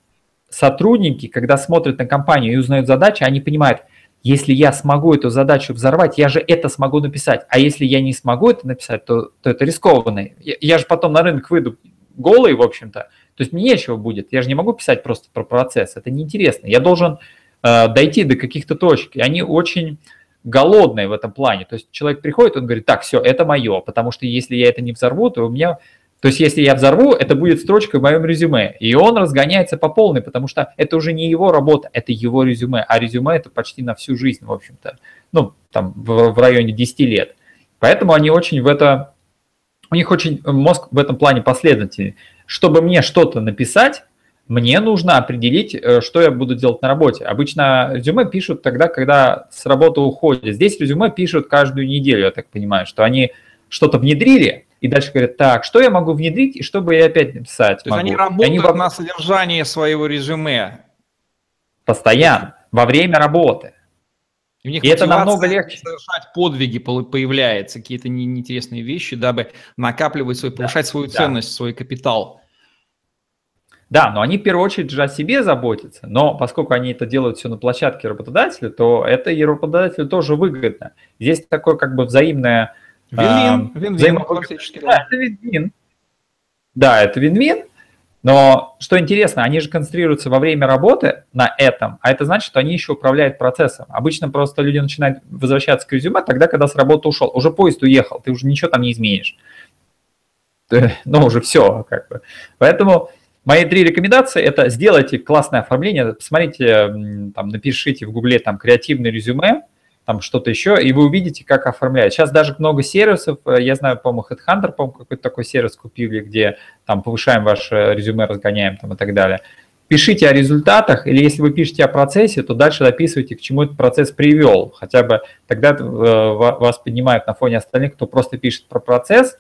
сотрудники, когда смотрят на компанию и узнают задачи, они понимают, если я смогу эту задачу взорвать, я же это смогу написать. А если я не смогу это написать, то, то это рискованно. Я, я же потом на рынок выйду голый, в общем-то. То есть мне нечего будет. Я же не могу писать просто про процесс. Это неинтересно. Я должен э, дойти до каких-то точек. И они очень голодные в этом плане. То есть человек приходит, он говорит, так, все, это мое, потому что если я это не взорву, то у меня то есть, если я взорву, это будет строчка в моем резюме. И он разгоняется по полной, потому что это уже не его работа, это его резюме. А резюме это почти на всю жизнь, в общем-то. Ну, там, в, в районе 10 лет. Поэтому они очень в это... У них очень мозг в этом плане последовательный. Чтобы мне что-то написать, мне нужно определить, э, что я буду делать на работе. Обычно резюме пишут тогда, когда с работы уходят. Здесь резюме пишут каждую неделю, я так понимаю, что они что-то внедрили, и дальше говорят, так, что я могу внедрить, и что бы я опять написать То могу? есть они работают они... на содержание своего резюме. Постоянно, во время работы. И, у них и это намного легче. Совершать подвиги появляются, какие-то неинтересные вещи, дабы накапливать свой, повышать да, свою да. ценность, свой капитал. Да, но они в первую очередь же о себе заботятся, но поскольку они это делают все на площадке работодателя, то это и работодателю тоже выгодно. Здесь такое как бы взаимное Вин-вин, вин-вин, классический. Да, это вин-вин. Да, это вин-вин, но что интересно, они же концентрируются во время работы на этом, а это значит, что они еще управляют процессом. Обычно просто люди начинают возвращаться к резюме тогда, когда с работы ушел. Уже поезд уехал, ты уже ничего там не изменишь. Ну, уже все, как бы. Поэтому мои три рекомендации – это сделайте классное оформление, посмотрите, там, напишите в гугле там креативное резюме, там что-то еще, и вы увидите, как оформляют. Сейчас даже много сервисов, э, я знаю, по-моему, Headhunter, по-моему, какой-то такой сервис купили, где там повышаем ваше резюме, разгоняем там и так далее. Пишите о результатах, или если вы пишете о процессе, то дальше дописывайте, к чему этот процесс привел. Хотя бы тогда э, вас поднимают на фоне остальных, кто просто пишет про процесс.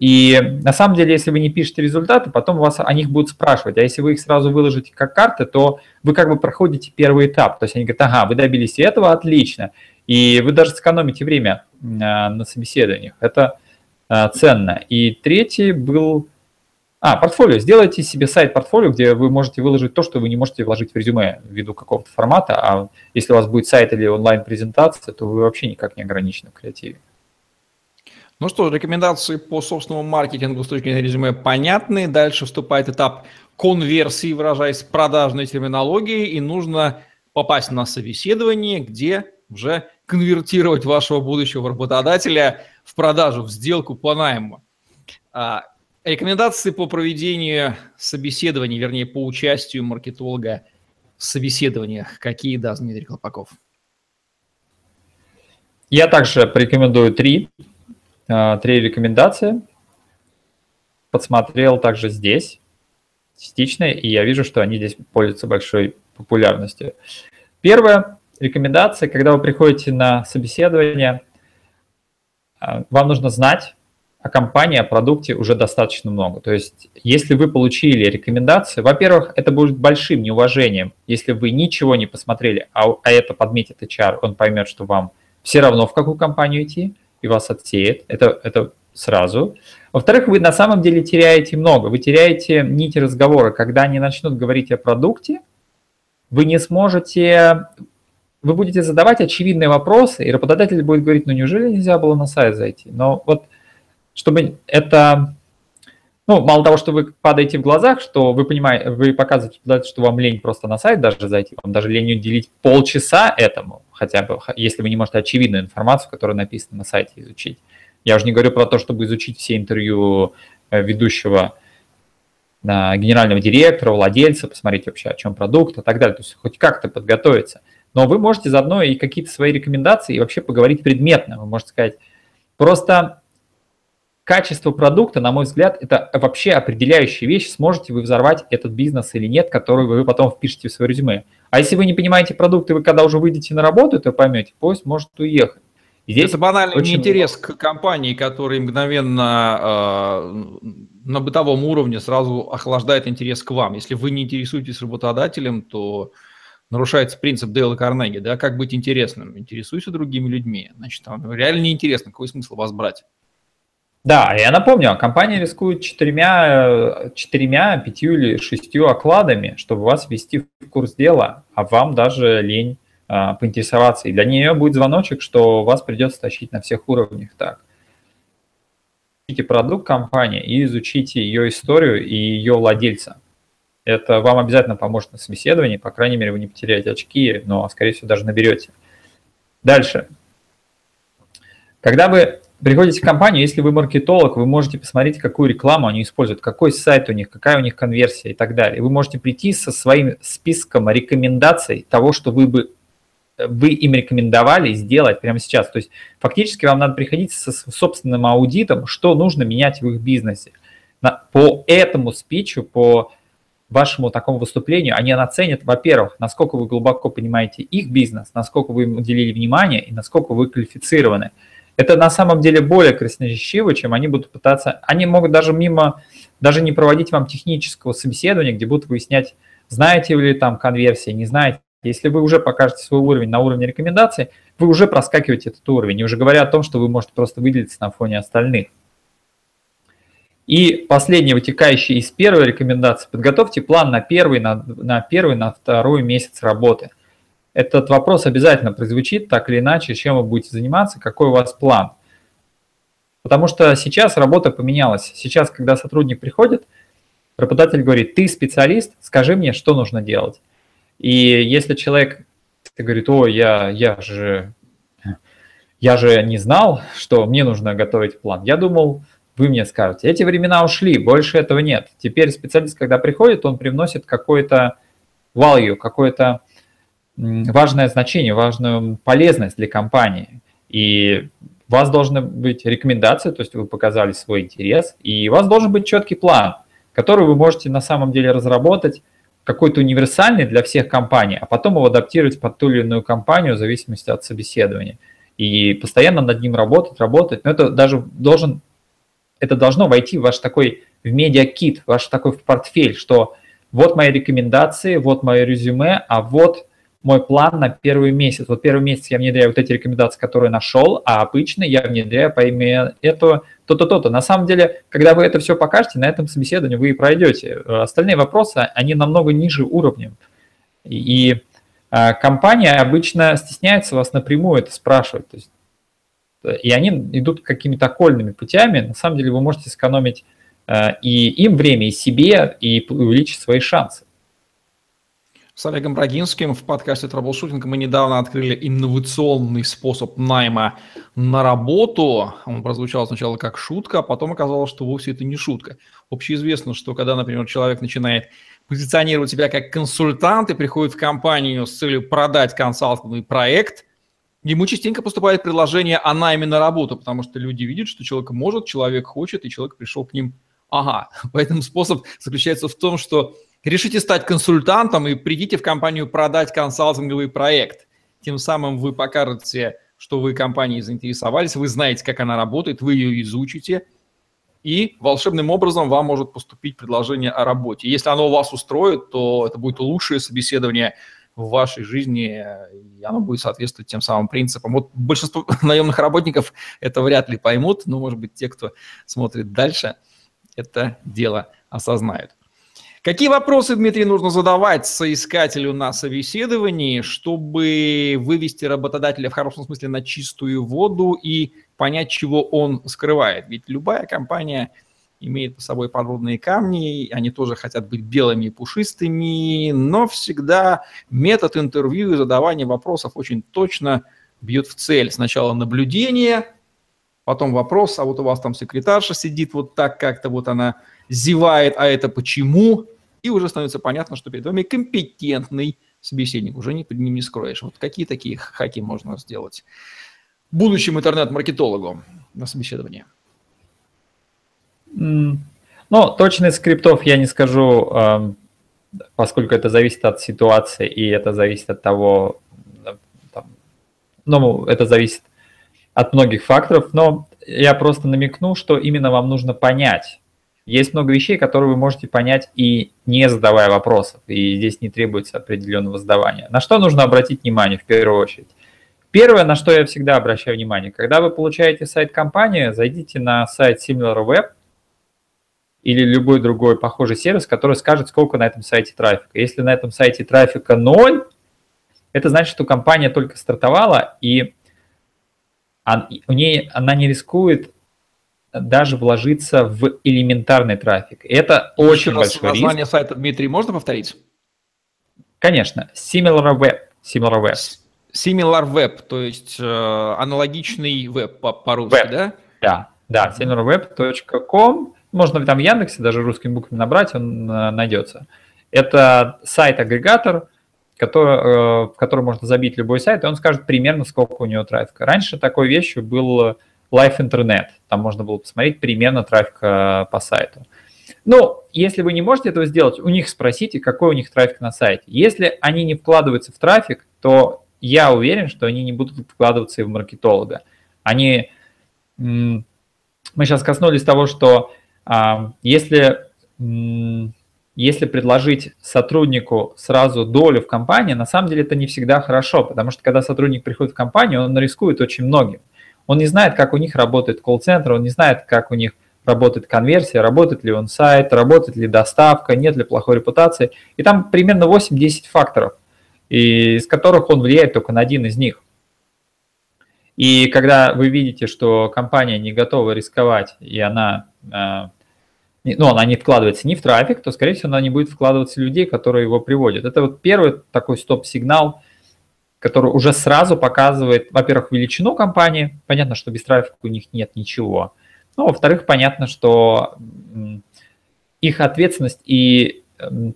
И на самом деле, если вы не пишете результаты, потом вас о них будут спрашивать. А если вы их сразу выложите как карты, то вы как бы проходите первый этап. То есть они говорят, ага, вы добились этого, отлично. И вы даже сэкономите время на собеседованиях. Это ценно. И третий был а, портфолио. Сделайте себе сайт портфолио, где вы можете выложить то, что вы не можете вложить в резюме ввиду какого-то формата. А если у вас будет сайт или онлайн-презентация, то вы вообще никак не ограничены в креативе. Ну что, рекомендации по собственному маркетингу с точки зрения резюме понятны. Дальше вступает этап конверсии, выражаясь продажной терминологией, и нужно попасть на собеседование, где уже конвертировать вашего будущего работодателя в продажу, в сделку по найму. А, Рекомендации по проведению собеседований, вернее, по участию маркетолога в собеседованиях. Какие даст Дмитрий Колпаков? Я также порекомендую три, а, три рекомендации. Подсмотрел также здесь частично, и я вижу, что они здесь пользуются большой популярностью. Первая рекомендация, когда вы приходите на собеседование, а, вам нужно знать, о компании, о продукте уже достаточно много. То есть, если вы получили рекомендации, во-первых, это будет большим неуважением, если вы ничего не посмотрели, а, а это подметит HR, он поймет, что вам все равно в какую компанию идти, и вас отсеет. Это, это сразу. Во-вторых, вы на самом деле теряете много. Вы теряете нити разговора. Когда они начнут говорить о продукте, вы не сможете вы будете задавать очевидные вопросы, и работодатель будет говорить, ну неужели нельзя было на сайт зайти? Но вот чтобы это, ну, мало того, что вы падаете в глазах, что вы понимаете, вы показываете, что вам лень просто на сайт даже зайти, вам даже лень уделить полчаса этому, хотя бы, если вы не можете очевидную информацию, которая написана на сайте, изучить. Я уже не говорю про то, чтобы изучить все интервью э, ведущего генерального директора, владельца, посмотреть вообще, о чем продукт и так далее, то есть хоть как-то подготовиться. Но вы можете заодно и какие-то свои рекомендации и вообще поговорить предметно. Вы можете сказать, просто качество продукта, на мой взгляд, это вообще определяющая вещь, сможете вы взорвать этот бизнес или нет, который вы потом впишете в свое резюме. А если вы не понимаете продукт, и вы когда уже выйдете на работу, то поймете, поезд может уехать. Здесь это банальный очень... интерес к компании, который мгновенно э, на бытовом уровне сразу охлаждает интерес к вам. Если вы не интересуетесь работодателем, то нарушается принцип Дейла Карнеги, да, как быть интересным. Интересуйся другими людьми. Значит, там реально неинтересно, какой смысл вас брать? Да, я напомню, компания рискует четырьмя, четырьмя, пятью или шестью окладами, чтобы вас ввести в курс дела, а вам даже лень а, поинтересоваться. И для нее будет звоночек, что вас придется тащить на всех уровнях так. Изучите продукт компании и изучите ее историю и ее владельца. Это вам обязательно поможет на собеседовании, по крайней мере, вы не потеряете очки, но, скорее всего, даже наберете. Дальше. Когда вы приходите в компанию, если вы маркетолог, вы можете посмотреть, какую рекламу они используют, какой сайт у них, какая у них конверсия и так далее. Вы можете прийти со своим списком рекомендаций того, что вы бы вы им рекомендовали сделать прямо сейчас. То есть фактически вам надо приходить со собственным аудитом, что нужно менять в их бизнесе. По этому спичу, по вашему такому выступлению, они оценят, во-первых, насколько вы глубоко понимаете их бизнес, насколько вы им уделили внимание и насколько вы квалифицированы это на самом деле более красноречиво, чем они будут пытаться, они могут даже мимо, даже не проводить вам технического собеседования, где будут выяснять, знаете ли там конверсии, не знаете. Если вы уже покажете свой уровень на уровне рекомендаций, вы уже проскакиваете этот уровень, и уже говоря о том, что вы можете просто выделиться на фоне остальных. И последний, вытекающий из первой рекомендации, подготовьте план на первый, на, на первый, на второй месяц работы – этот вопрос обязательно прозвучит так или иначе, чем вы будете заниматься, какой у вас план. Потому что сейчас работа поменялась. Сейчас, когда сотрудник приходит, работодатель говорит, ты специалист, скажи мне, что нужно делать. И если человек говорит, о, я, я же я же не знал, что мне нужно готовить план. Я думал, вы мне скажете, эти времена ушли, больше этого нет. Теперь специалист, когда приходит, он привносит какой-то value, какой-то важное значение, важную полезность для компании. И у вас должны быть рекомендации, то есть вы показали свой интерес, и у вас должен быть четкий план, который вы можете на самом деле разработать, какой-то универсальный для всех компаний, а потом его адаптировать под ту или иную компанию в зависимости от собеседования. И постоянно над ним работать, работать. Но это даже должен, это должно войти в ваш такой, в медиакит, ваш такой в портфель, что вот мои рекомендации, вот мое резюме, а вот мой план на первый месяц. Вот первый месяц я внедряю вот эти рекомендации, которые нашел, а обычно я внедряю по имени этого то-то, то-то. На самом деле, когда вы это все покажете, на этом собеседовании вы и пройдете. Остальные вопросы, они намного ниже уровнем. И а, компания обычно стесняется вас напрямую это спрашивать. То есть, и они идут какими-то окольными путями. На самом деле вы можете сэкономить а, и им время, и себе, и увеличить свои шансы. С Олегом Брагинским в подкасте «Траблшутинг» мы недавно открыли инновационный способ найма на работу. Он прозвучал сначала как шутка, а потом оказалось, что вовсе это не шутка. Общеизвестно, что когда, например, человек начинает позиционировать себя как консультант и приходит в компанию с целью продать консалтинговый проект, ему частенько поступает предложение о найме на работу, потому что люди видят, что человек может, человек хочет, и человек пришел к ним. Ага, *laughs* поэтому способ заключается в том, что Решите стать консультантом и придите в компанию продать консалтинговый проект. Тем самым вы покажете, что вы компанией заинтересовались, вы знаете, как она работает, вы ее изучите, и волшебным образом вам может поступить предложение о работе. Если оно вас устроит, то это будет лучшее собеседование в вашей жизни, и оно будет соответствовать тем самым принципам. Вот большинство *laughs* наемных работников это вряд ли поймут, но, может быть, те, кто смотрит дальше, это дело осознают. Какие вопросы, Дмитрий, нужно задавать соискателю на собеседовании, чтобы вывести работодателя в хорошем смысле на чистую воду и понять, чего он скрывает? Ведь любая компания имеет по собой подводные камни, они тоже хотят быть белыми и пушистыми, но всегда метод интервью и задавания вопросов очень точно бьет в цель. Сначала наблюдение, потом вопрос, а вот у вас там секретарша сидит вот так как-то, вот она зевает, а это почему? И уже становится понятно, что перед вами компетентный собеседник, уже не, ним не скроешь. Вот какие такие хаки можно сделать будущему интернет-маркетологу на собеседовании? Ну, точных скриптов я не скажу, поскольку это зависит от ситуации и это зависит от того, там, ну, это зависит от многих факторов, но я просто намекну, что именно вам нужно понять, есть много вещей, которые вы можете понять и не задавая вопросов, и здесь не требуется определенного задавания. На что нужно обратить внимание в первую очередь? Первое, на что я всегда обращаю внимание, когда вы получаете сайт компании, зайдите на сайт SimilarWeb или любой другой похожий сервис, который скажет, сколько на этом сайте трафика. Если на этом сайте трафика 0, это значит, что компания только стартовала, и у нее, она не рискует даже вложиться в элементарный трафик. Это Еще очень раз большой название риск. сайта, Дмитрий, можно повторить? Конечно, SimilarWeb. SimilarWeb. SimilarWeb, то есть э, аналогичный веб по-русски, по да? Да, да, similarweb.com. Можно там в Яндексе даже русскими буквами набрать, он э, найдется. Это сайт-агрегатор, который, э, в который можно забить любой сайт, и он скажет примерно, сколько у него трафика. Раньше такой вещью был Live Internet. Там можно было посмотреть примерно трафик э, по сайту. Ну, если вы не можете этого сделать, у них спросите, какой у них трафик на сайте. Если они не вкладываются в трафик, то я уверен, что они не будут вкладываться и в маркетолога. Они, мы сейчас коснулись того, что если, если предложить сотруднику сразу долю в компании, на самом деле это не всегда хорошо, потому что когда сотрудник приходит в компанию, он рискует очень многим. Он не знает, как у них работает колл-центр, он не знает, как у них работает конверсия, работает ли он сайт, работает ли доставка, нет ли плохой репутации. И там примерно 8-10 факторов, из которых он влияет только на один из них. И когда вы видите, что компания не готова рисковать, и она, а, ну, она не вкладывается ни в трафик, то, скорее всего, она не будет вкладываться в людей, которые его приводят. Это вот первый такой стоп-сигнал – который уже сразу показывает, во-первых, величину компании. Понятно, что без трафика у них нет ничего. Ну, во-вторых, понятно, что их ответственность и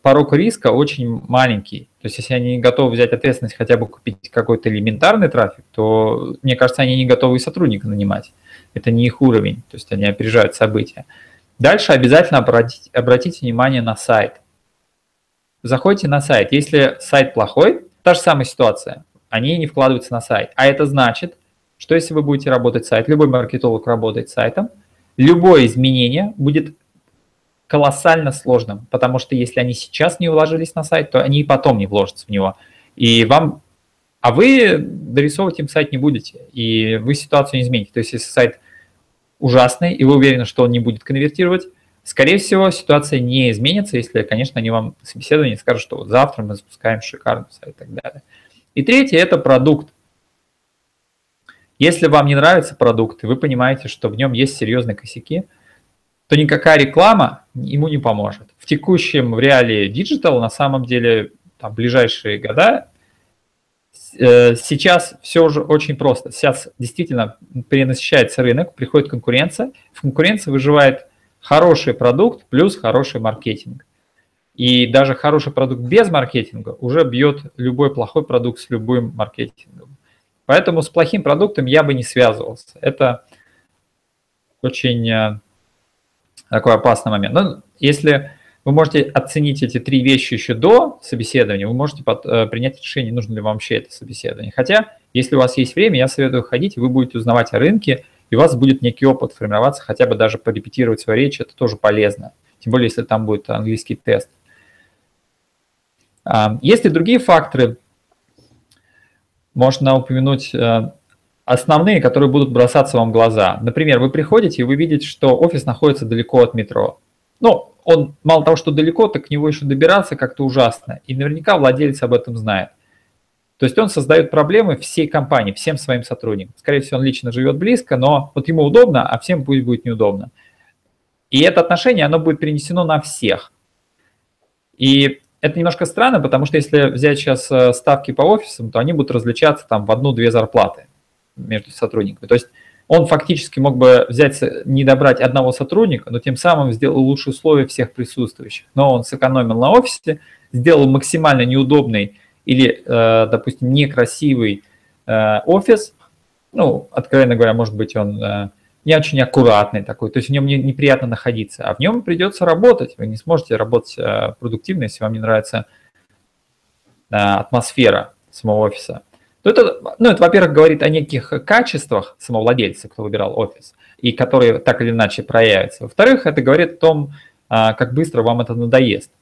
порог риска очень маленький. То есть, если они не готовы взять ответственность хотя бы купить какой-то элементарный трафик, то, мне кажется, они не готовы и сотрудника нанимать. Это не их уровень, то есть они опережают события. Дальше обязательно обратить, обратите внимание на сайт. Заходите на сайт. Если сайт плохой, та же самая ситуация они не вкладываются на сайт. А это значит, что если вы будете работать сайт, любой маркетолог работает сайтом, любое изменение будет колоссально сложным, потому что если они сейчас не вложились на сайт, то они и потом не вложатся в него. И вам, а вы дорисовывать им сайт не будете, и вы ситуацию не измените. То есть если сайт ужасный, и вы уверены, что он не будет конвертировать, скорее всего, ситуация не изменится, если, конечно, они вам на собеседовании скажут, что вот завтра мы запускаем шикарный сайт и так далее. И третье – это продукт. Если вам не нравится продукт, и вы понимаете, что в нем есть серьезные косяки, то никакая реклама ему не поможет. В текущем в реалии digital на самом деле там, ближайшие года сейчас все уже очень просто. Сейчас действительно перенасыщается рынок, приходит конкуренция. В конкуренции выживает хороший продукт плюс хороший маркетинг. И даже хороший продукт без маркетинга уже бьет любой плохой продукт с любым маркетингом. Поэтому с плохим продуктом я бы не связывался. Это очень э, такой опасный момент. Но если вы можете оценить эти три вещи еще до собеседования, вы можете под, э, принять решение, нужно ли вам вообще это собеседование. Хотя, если у вас есть время, я советую ходить, и вы будете узнавать о рынке, и у вас будет некий опыт формироваться, хотя бы даже порепетировать свою речь, это тоже полезно. Тем более, если там будет английский тест. А, есть ли другие факторы, можно упомянуть э, основные, которые будут бросаться вам в глаза. Например, вы приходите и вы видите, что офис находится далеко от метро. Ну, он мало того, что далеко, так к него еще добираться как-то ужасно. И наверняка владелец об этом знает. То есть он создает проблемы всей компании, всем своим сотрудникам. Скорее всего, он лично живет близко, но вот ему удобно, а всем пусть будет неудобно. И это отношение, оно будет перенесено на всех. И это немножко странно, потому что если взять сейчас э, ставки по офисам, то они будут различаться там в одну-две зарплаты между сотрудниками. То есть он фактически мог бы взять, не добрать одного сотрудника, но тем самым сделал лучшие условия всех присутствующих. Но он сэкономил на офисе, сделал максимально неудобный или, э, допустим, некрасивый э, офис. Ну, откровенно говоря, может быть, он не очень аккуратный такой, то есть в нем не, неприятно находиться, а в нем придется работать. Вы не сможете работать э, продуктивно, если вам не нравится э, атмосфера самого офиса. То это, ну, это, во-первых, говорит о неких качествах самовладельца, кто выбирал офис, и которые так или иначе проявятся. Во-вторых, это говорит о том, э, как быстро вам это надоест.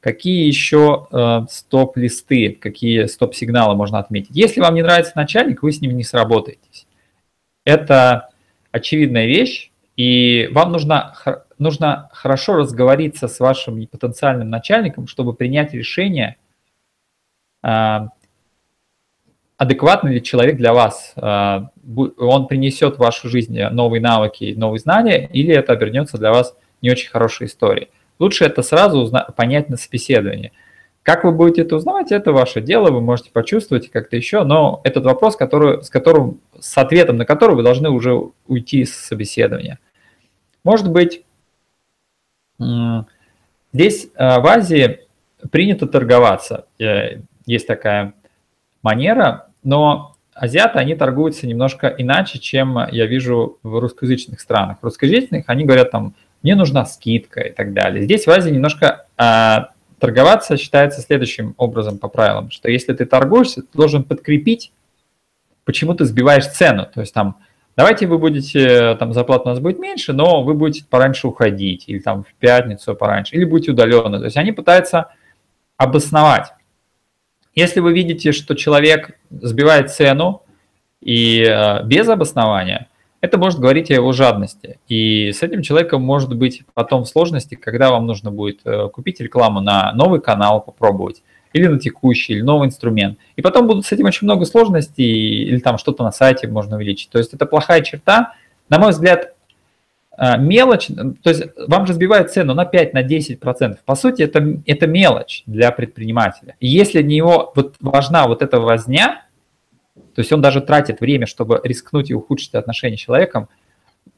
Какие еще э, стоп-листы, какие стоп-сигналы можно отметить? Если вам не нравится начальник, вы с ним не сработаетесь. Это очевидная вещь, и вам нужно, нужно хорошо разговориться с вашим потенциальным начальником, чтобы принять решение, а, адекватный ли человек для вас. А, он принесет в вашу жизнь новые навыки, новые знания, или это обернется для вас не очень хорошей историей. Лучше это сразу понять на собеседовании. Как вы будете это узнавать, это ваше дело, вы можете почувствовать как-то еще, но этот вопрос, который, с которым, с ответом на который вы должны уже уйти с собеседования. Может быть, здесь э, в Азии принято торговаться, э, есть такая манера, но азиаты, они торгуются немножко иначе, чем я вижу в русскоязычных странах. В русскоязычных они говорят там, мне нужна скидка и так далее. Здесь в Азии немножко а, торговаться считается следующим образом по правилам, что если ты торгуешься, ты должен подкрепить, почему ты сбиваешь цену. То есть там, давайте вы будете, там зарплата у нас будет меньше, но вы будете пораньше уходить, или там в пятницу пораньше, или будете удаленно. То есть они пытаются обосновать. Если вы видите, что человек сбивает цену и э, без обоснования, это может говорить о его жадности. И с этим человеком может быть потом сложности, когда вам нужно будет э, купить рекламу на новый канал, попробовать, или на текущий, или новый инструмент. И потом будут с этим очень много сложностей, или там что-то на сайте можно увеличить. То есть это плохая черта. На мой взгляд, мелочь, то есть вам же сбивают цену на 5, на 10%. По сути, это, это мелочь для предпринимателя. И если для него вот важна вот эта возня, то есть он даже тратит время, чтобы рискнуть и ухудшить отношения с человеком.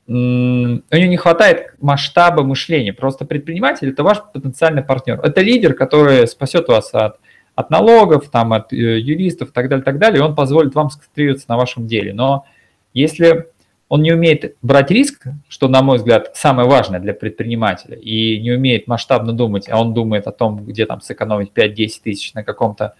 У него не хватает масштаба мышления. Просто предприниматель – это ваш потенциальный партнер. Это лидер, который спасет вас от, от налогов, там, от э, юристов и так далее, так далее, и он позволит вам сконцентрироваться на вашем деле. Но если он не умеет брать риск, что, на мой взгляд, самое важное для предпринимателя, и не умеет масштабно думать, а он думает о том, где там сэкономить 5-10 тысяч на каком-то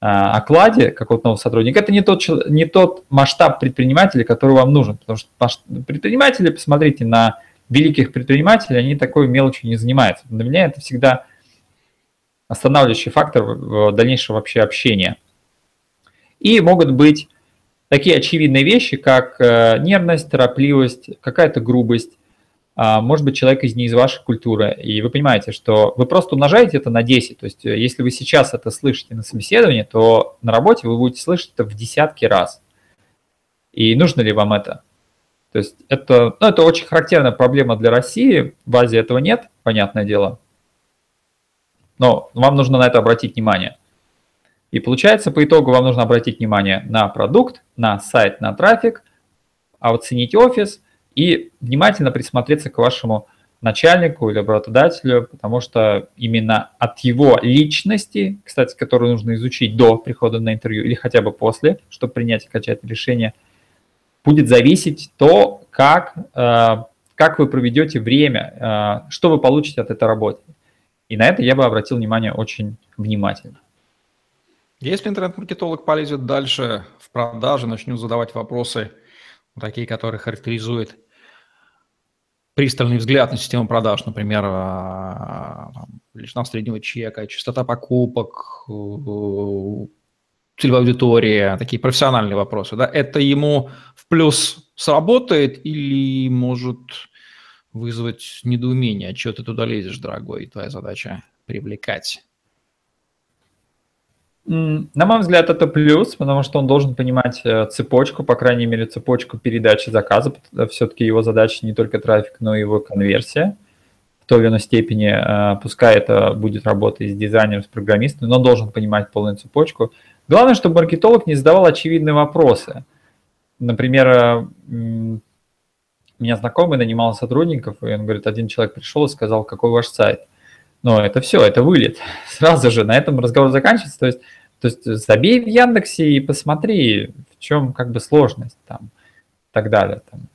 а, окладе какого-то нового сотрудника, это не тот, не тот масштаб предпринимателя, который вам нужен. Потому что предприниматели, посмотрите на великих предпринимателей, они такой мелочью не занимаются. Для меня это всегда останавливающий фактор дальнейшего вообще общения. И могут быть такие очевидные вещи, как э, нервность, торопливость, какая-то грубость. А, может быть, человек из не из вашей культуры, и вы понимаете, что вы просто умножаете это на 10. То есть, э, если вы сейчас это слышите на собеседовании, то на работе вы будете слышать это в десятки раз. И нужно ли вам это? То есть это, ну, это очень характерная проблема для России. В Азии этого нет, понятное дело. Но вам нужно на это обратить внимание. И получается, по итогу вам нужно обратить внимание на продукт, на сайт, на трафик, оценить офис и внимательно присмотреться к вашему начальнику или работодателю, потому что именно от его личности, кстати, которую нужно изучить до прихода на интервью или хотя бы после, чтобы принять окончательное решение, будет зависеть то, как, э, как вы проведете время, э, что вы получите от этой работы. И на это я бы обратил внимание очень внимательно. Если интернет-маркетолог полезет дальше в продаже, начнет задавать вопросы, такие, которые характеризуют пристальный взгляд на систему продаж, например, а, величина среднего чека, частота покупок, э, целевая аудитория, такие профессиональные вопросы, да, это ему в плюс сработает или может вызвать недоумение, а что ты туда лезешь, дорогой, твоя задача привлекать на мой взгляд, это плюс, потому что он должен понимать э, цепочку, по крайней мере, цепочку передачи заказа. Все-таки его задача не только трафик, но и его конверсия в той или иной степени. Э, пускай это будет работа с дизайнером, с программистом, но он должен понимать полную цепочку. Главное, чтобы маркетолог не задавал очевидные вопросы. Например, э, меня знакомый нанимал сотрудников, и он говорит, один человек пришел и сказал, какой ваш сайт – но это все, это вылет. *laughs* Сразу же на этом разговор заканчивается. То есть, то есть забей в Яндексе и посмотри, в чем как бы сложность там и так далее. Там.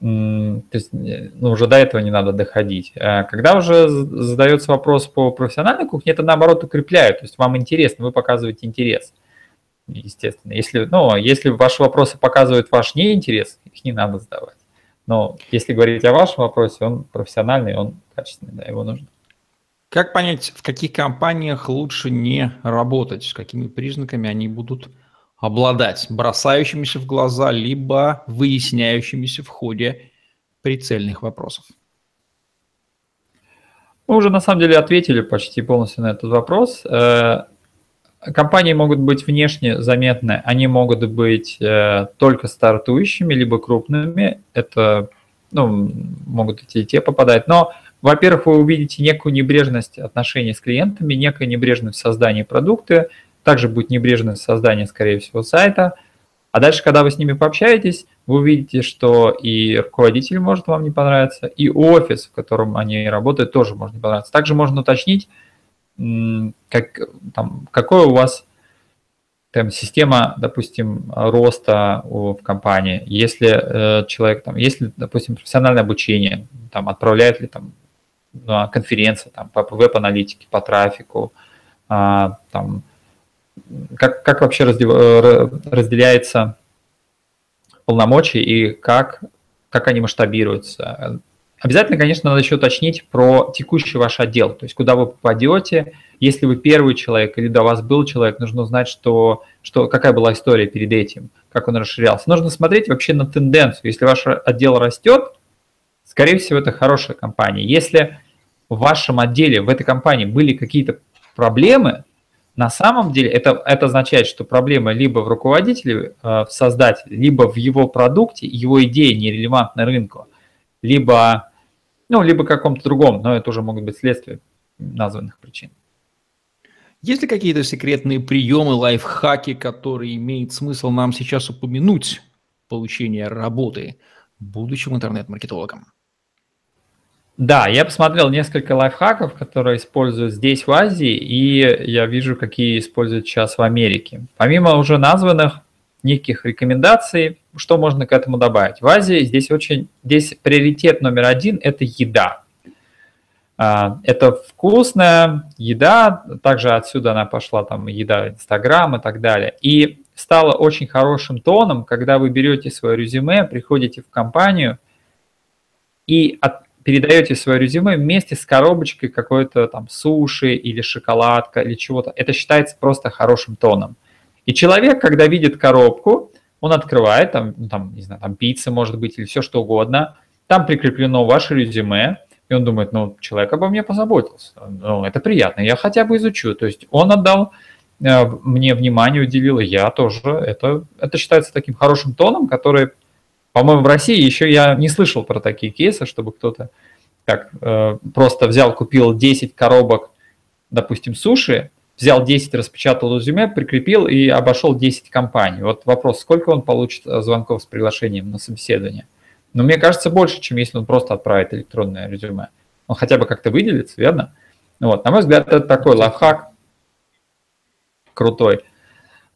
То есть ну, уже до этого не надо доходить. А когда уже задается вопрос по профессиональной кухне, это наоборот укрепляет. То есть вам интересно, вы показываете интерес. Естественно. Если, ну, если ваши вопросы показывают ваш неинтерес, их не надо задавать. Но если говорить о вашем вопросе, он профессиональный, он качественный, да, его нужно. Как понять, в каких компаниях лучше не работать, с какими признаками они будут обладать, бросающимися в глаза, либо выясняющимися в ходе прицельных вопросов? Мы уже на самом деле ответили почти полностью на этот вопрос. Э, компании могут быть внешне заметны, они могут быть э, только стартующими, либо крупными. Это ну, могут эти и те попадать. Но во-первых, вы увидите некую небрежность отношений с клиентами, некая небрежность в создании продукта, также будет небрежность в создании, скорее всего, сайта. А дальше, когда вы с ними пообщаетесь, вы увидите, что и руководитель может вам не понравиться, и офис, в котором они работают, тоже может не понравиться. Также можно уточнить, как, там, какой у вас там, система, допустим, роста в компании, если э, человек, там, если, допустим, профессиональное обучение, там, отправляет ли там на конференции там, по веб-аналитике, по трафику, а, там, как, как вообще э, разделяется полномочия и как, как они масштабируются. Обязательно, конечно, надо еще уточнить про текущий ваш отдел, то есть куда вы попадете. Если вы первый человек или до вас был человек, нужно узнать, что, что, какая была история перед этим, как он расширялся. Нужно смотреть вообще на тенденцию. Если ваш отдел растет, скорее всего, это хорошая компания. Если в вашем отделе, в этой компании были какие-то проблемы, на самом деле это, это означает, что проблема либо в руководителе, э, в создателе, либо в его продукте, его идея нерелевантна рынку, либо, ну, либо каком-то другом, но это уже могут быть следствия названных причин. Есть ли какие-то секретные приемы, лайфхаки, которые имеет смысл нам сейчас упомянуть получение работы будущим интернет-маркетологом? Да, я посмотрел несколько лайфхаков, которые используют здесь, в Азии, и я вижу, какие используют сейчас в Америке. Помимо уже названных неких рекомендаций, что можно к этому добавить? В Азии здесь очень, здесь приоритет номер один – это еда. А, это вкусная еда, также отсюда она пошла, там, еда Инстаграм и так далее. И стало очень хорошим тоном, когда вы берете свое резюме, приходите в компанию и от, передаете свое резюме вместе с коробочкой какой-то там суши или шоколадка или чего-то. Это считается просто хорошим тоном. И человек, когда видит коробку, он открывает, там, ну, там, не знаю, там пицца может быть или все что угодно, там прикреплено ваше резюме, и он думает, ну, человек обо мне позаботился, ну, это приятно, я хотя бы изучу. То есть он отдал э, мне внимание, уделил, я тоже. Это, это считается таким хорошим тоном, который по-моему, в России еще я не слышал про такие кейсы, чтобы кто-то так э, просто взял, купил 10 коробок, допустим, суши, взял 10, распечатал резюме, прикрепил и обошел 10 компаний. Вот вопрос, сколько он получит э, звонков с приглашением на собеседование? Но мне кажется, больше, чем если он просто отправит электронное резюме. Он хотя бы как-то выделится, верно? Вот, на мой взгляд, это такой лайфхак крутой.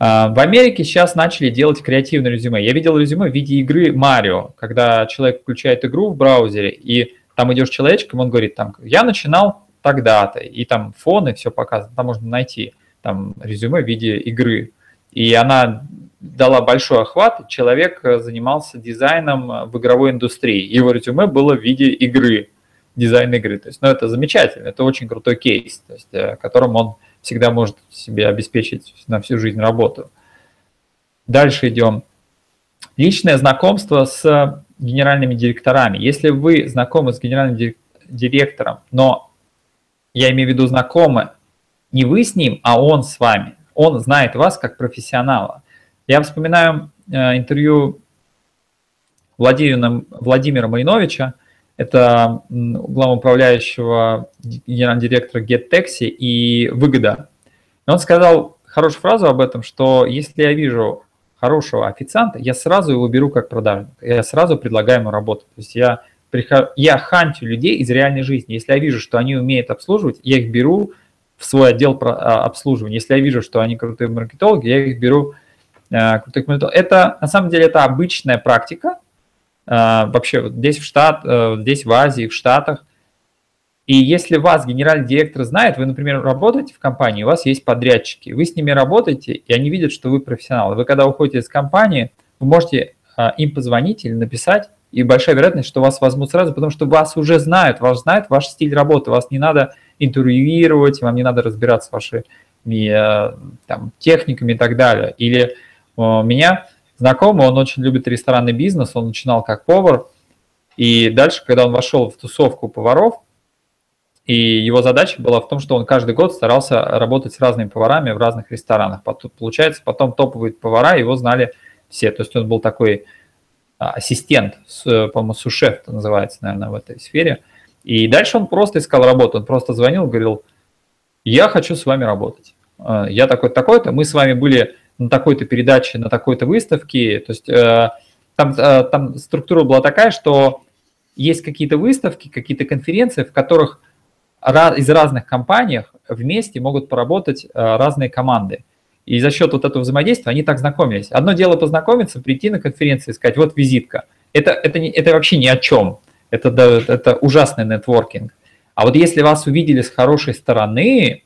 А, в Америке сейчас начали делать креативное резюме. Я видел резюме в виде игры Марио, когда человек включает игру в браузере, и там идешь человечком, он говорит, там, я начинал тогда-то, и там фон и все показано, там можно найти там резюме в виде игры. И она дала большой охват, человек занимался дизайном в игровой индустрии, его резюме было в виде игры, дизайн игры. То есть, ну, это замечательно, это очень крутой кейс, то есть, э, которым он всегда может себе обеспечить на всю жизнь работу. Дальше идем. Личное знакомство с генеральными директорами. Если вы знакомы с генеральным директором, но я имею в виду знакомы, не вы с ним, а он с вами. Он знает вас как профессионала. Я вспоминаю э, интервью Владимира, Владимира Мариновича, это главоуправляющего генерального директора GetTaxi и Выгода. И он сказал хорошую фразу об этом, что если я вижу хорошего официанта, я сразу его беру как продажник, я сразу предлагаю ему работу. То есть я, прихожу, я хантю людей из реальной жизни. Если я вижу, что они умеют обслуживать, я их беру в свой отдел а, обслуживания. Если я вижу, что они крутые маркетологи, я их беру э, крутых маркетологов. Это, на самом деле, это обычная практика, а, вообще здесь в штат, э, здесь в Азии, в Штатах. И если вас генеральный директор знает, вы, например, работаете в компании, у вас есть подрядчики, вы с ними работаете, и они видят, что вы профессионал. Вы когда уходите из компании, вы можете а, им позвонить или написать, и большая вероятность, что вас возьмут сразу, потому что вас уже знают, вас знают ваш стиль работы, вас не надо интервьюировать, вам не надо разбираться с вашими э, там, техниками и так далее. Или меня знакомый, он очень любит ресторанный бизнес, он начинал как повар, и дальше, когда он вошел в тусовку поваров, и его задача была в том, что он каждый год старался работать с разными поварами в разных ресторанах. Получается, потом топовые повара его знали все. То есть он был такой а, ассистент, по-моему, сушеф это называется, наверное, в этой сфере. И дальше он просто искал работу. Он просто звонил, говорил, я хочу с вами работать. А, я такой-такой-то, мы с вами были на такой-то передаче, на такой-то выставке. То есть э, там, э, там структура была такая, что есть какие-то выставки, какие-то конференции, в которых из разных компаний вместе могут поработать э, разные команды. И за счет вот этого взаимодействия они так знакомились. Одно дело познакомиться, прийти на конференцию и сказать, вот визитка. Это, это, не, это вообще ни о чем. Это, это ужасный нетворкинг. А вот если вас увидели с хорошей стороны,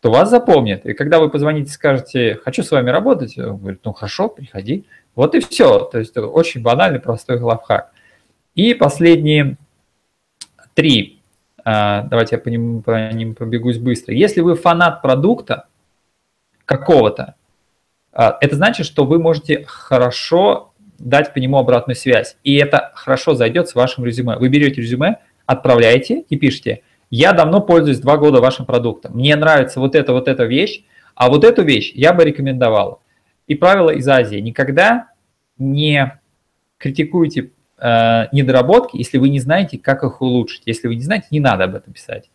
то вас запомнят. И когда вы позвоните и скажете, хочу с вами работать, он говорит, ну хорошо, приходи. Вот и все. То есть очень банальный, простой лайфхак. И последние три. А, давайте я по ним, по ним пробегусь быстро. Если вы фанат продукта какого-то, а, это значит, что вы можете хорошо дать по нему обратную связь. И это хорошо зайдет с вашим резюме. Вы берете резюме, отправляете и пишете – я давно пользуюсь два года вашим продуктом, мне нравится вот эта вот эта вещь, а вот эту вещь я бы рекомендовал. И правило из Азии, никогда не критикуйте э, недоработки, если вы не знаете, как их улучшить. Если вы не знаете, не надо об этом писать.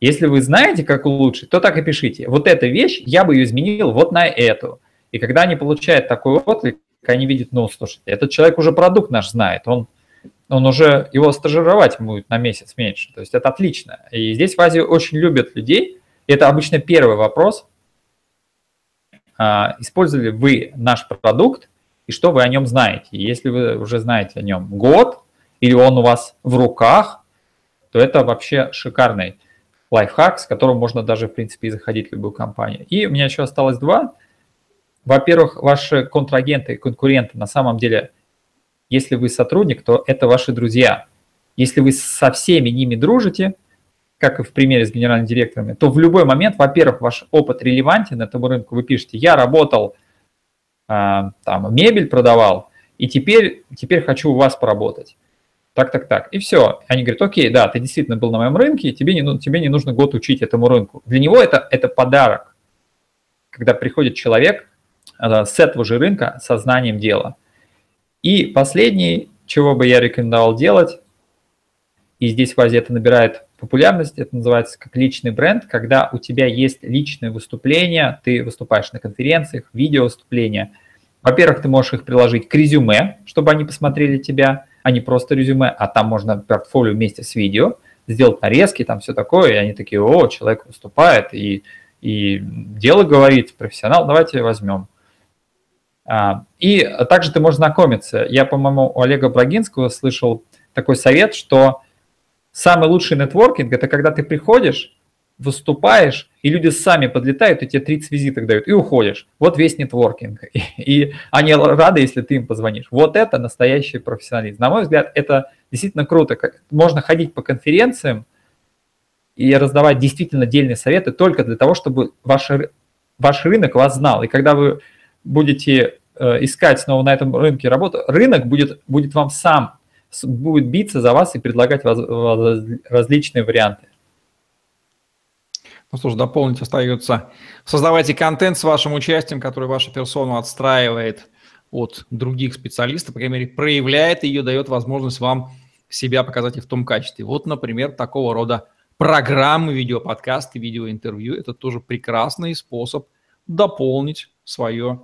Если вы знаете, как улучшить, то так и пишите. Вот эта вещь, я бы ее изменил вот на эту. И когда они получают такой отклик, они видят, ну, слушайте, этот человек уже продукт наш знает, он он уже его стажировать будет на месяц меньше. То есть это отлично. И здесь в Азии очень любят людей. И это обычно первый вопрос. А, использовали вы наш продукт и что вы о нем знаете? Если вы уже знаете о нем год или он у вас в руках, то это вообще шикарный лайфхак, с которым можно даже, в принципе, и заходить в любую компанию. И у меня еще осталось два. Во-первых, ваши контрагенты конкуренты на самом деле если вы сотрудник, то это ваши друзья. Если вы со всеми ними дружите, как и в примере с генеральными директорами, то в любой момент, во-первых, ваш опыт релевантен этому рынку. Вы пишете, я работал, э, там, мебель продавал, и теперь, теперь хочу у вас поработать. Так, так, так. И все. Они говорят, окей, да, ты действительно был на моем рынке, тебе не, тебе не нужно год учить этому рынку. Для него это, это подарок, когда приходит человек э, с этого же рынка со знанием дела. И последний, чего бы я рекомендовал делать, и здесь в Азии это набирает популярность, это называется как личный бренд, когда у тебя есть личное выступление, ты выступаешь на конференциях, видео выступления. Во-первых, ты можешь их приложить к резюме, чтобы они посмотрели тебя, а не просто резюме, а там можно портфолио вместе с видео, сделать нарезки, там все такое, и они такие, о, человек выступает, и, и дело говорит, профессионал, давайте возьмем. А, и также ты можешь знакомиться. Я, по-моему, у Олега Брагинского слышал такой совет, что Самый лучший нетворкинг – это когда ты приходишь, выступаешь, и люди сами подлетают, и тебе 30 визиток дают, и уходишь. Вот весь нетворкинг. И, *laughs* и они рады, если ты им позвонишь. Вот это настоящий профессионализм. На мой взгляд, это действительно круто. Можно ходить по конференциям и раздавать действительно дельные советы только для того, чтобы ваш, ваш рынок вас знал. И когда вы будете э, искать снова на этом рынке работу, рынок будет, будет вам сам будет биться за вас и предлагать различные варианты. Ну что ж, дополнить остается. Создавайте контент с вашим участием, который вашу персону отстраивает от других специалистов, по крайней мере, проявляет ее, дает возможность вам себя показать и в том качестве. Вот, например, такого рода программы, видеоподкасты, видеоинтервью – это тоже прекрасный способ дополнить свое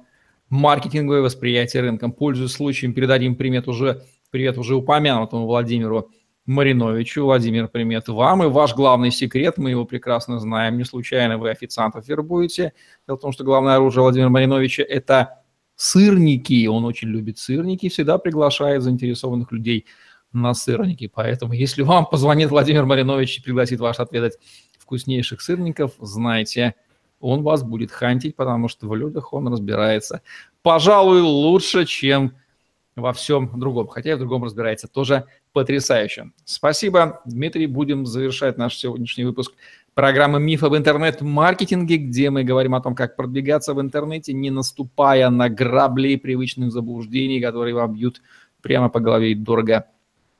маркетинговое восприятие рынком. Пользуясь случаем, передадим примет уже Привет уже упомянутому Владимиру Мариновичу. Владимир, привет вам. И ваш главный секрет, мы его прекрасно знаем, не случайно вы официантов вербуете. Дело в том, что главное оружие Владимира Мариновича – это сырники. Он очень любит сырники, всегда приглашает заинтересованных людей на сырники. Поэтому, если вам позвонит Владимир Маринович и пригласит вас отведать вкуснейших сырников, знайте, он вас будет хантить, потому что в людях он разбирается, пожалуй, лучше, чем во всем другом, хотя и в другом разбирается тоже потрясающе. Спасибо, Дмитрий. Будем завершать наш сегодняшний выпуск программы «Миф об интернет-маркетинге», где мы говорим о том, как продвигаться в интернете, не наступая на грабли привычных заблуждений, которые вам бьют прямо по голове и дорого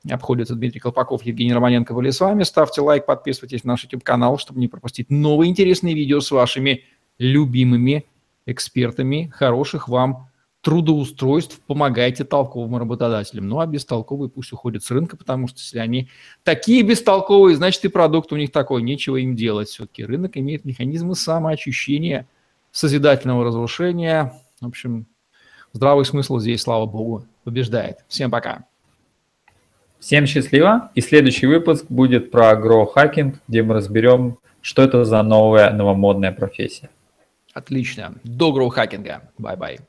обходится Дмитрий Колпаков, Евгений Романенко были с вами. Ставьте лайк, подписывайтесь на наш YouTube-канал, чтобы не пропустить новые интересные видео с вашими любимыми экспертами. Хороших вам трудоустройств помогайте толковым работодателям. Ну, а бестолковые пусть уходят с рынка, потому что если они такие бестолковые, значит и продукт у них такой, нечего им делать. Все-таки рынок имеет механизмы самоочищения, созидательного разрушения. В общем, здравый смысл здесь, слава богу, побеждает. Всем пока. Всем счастливо. И следующий выпуск будет про growth hacking, где мы разберем, что это за новая новомодная профессия. Отлично. До growth hacking а. Bye-bye.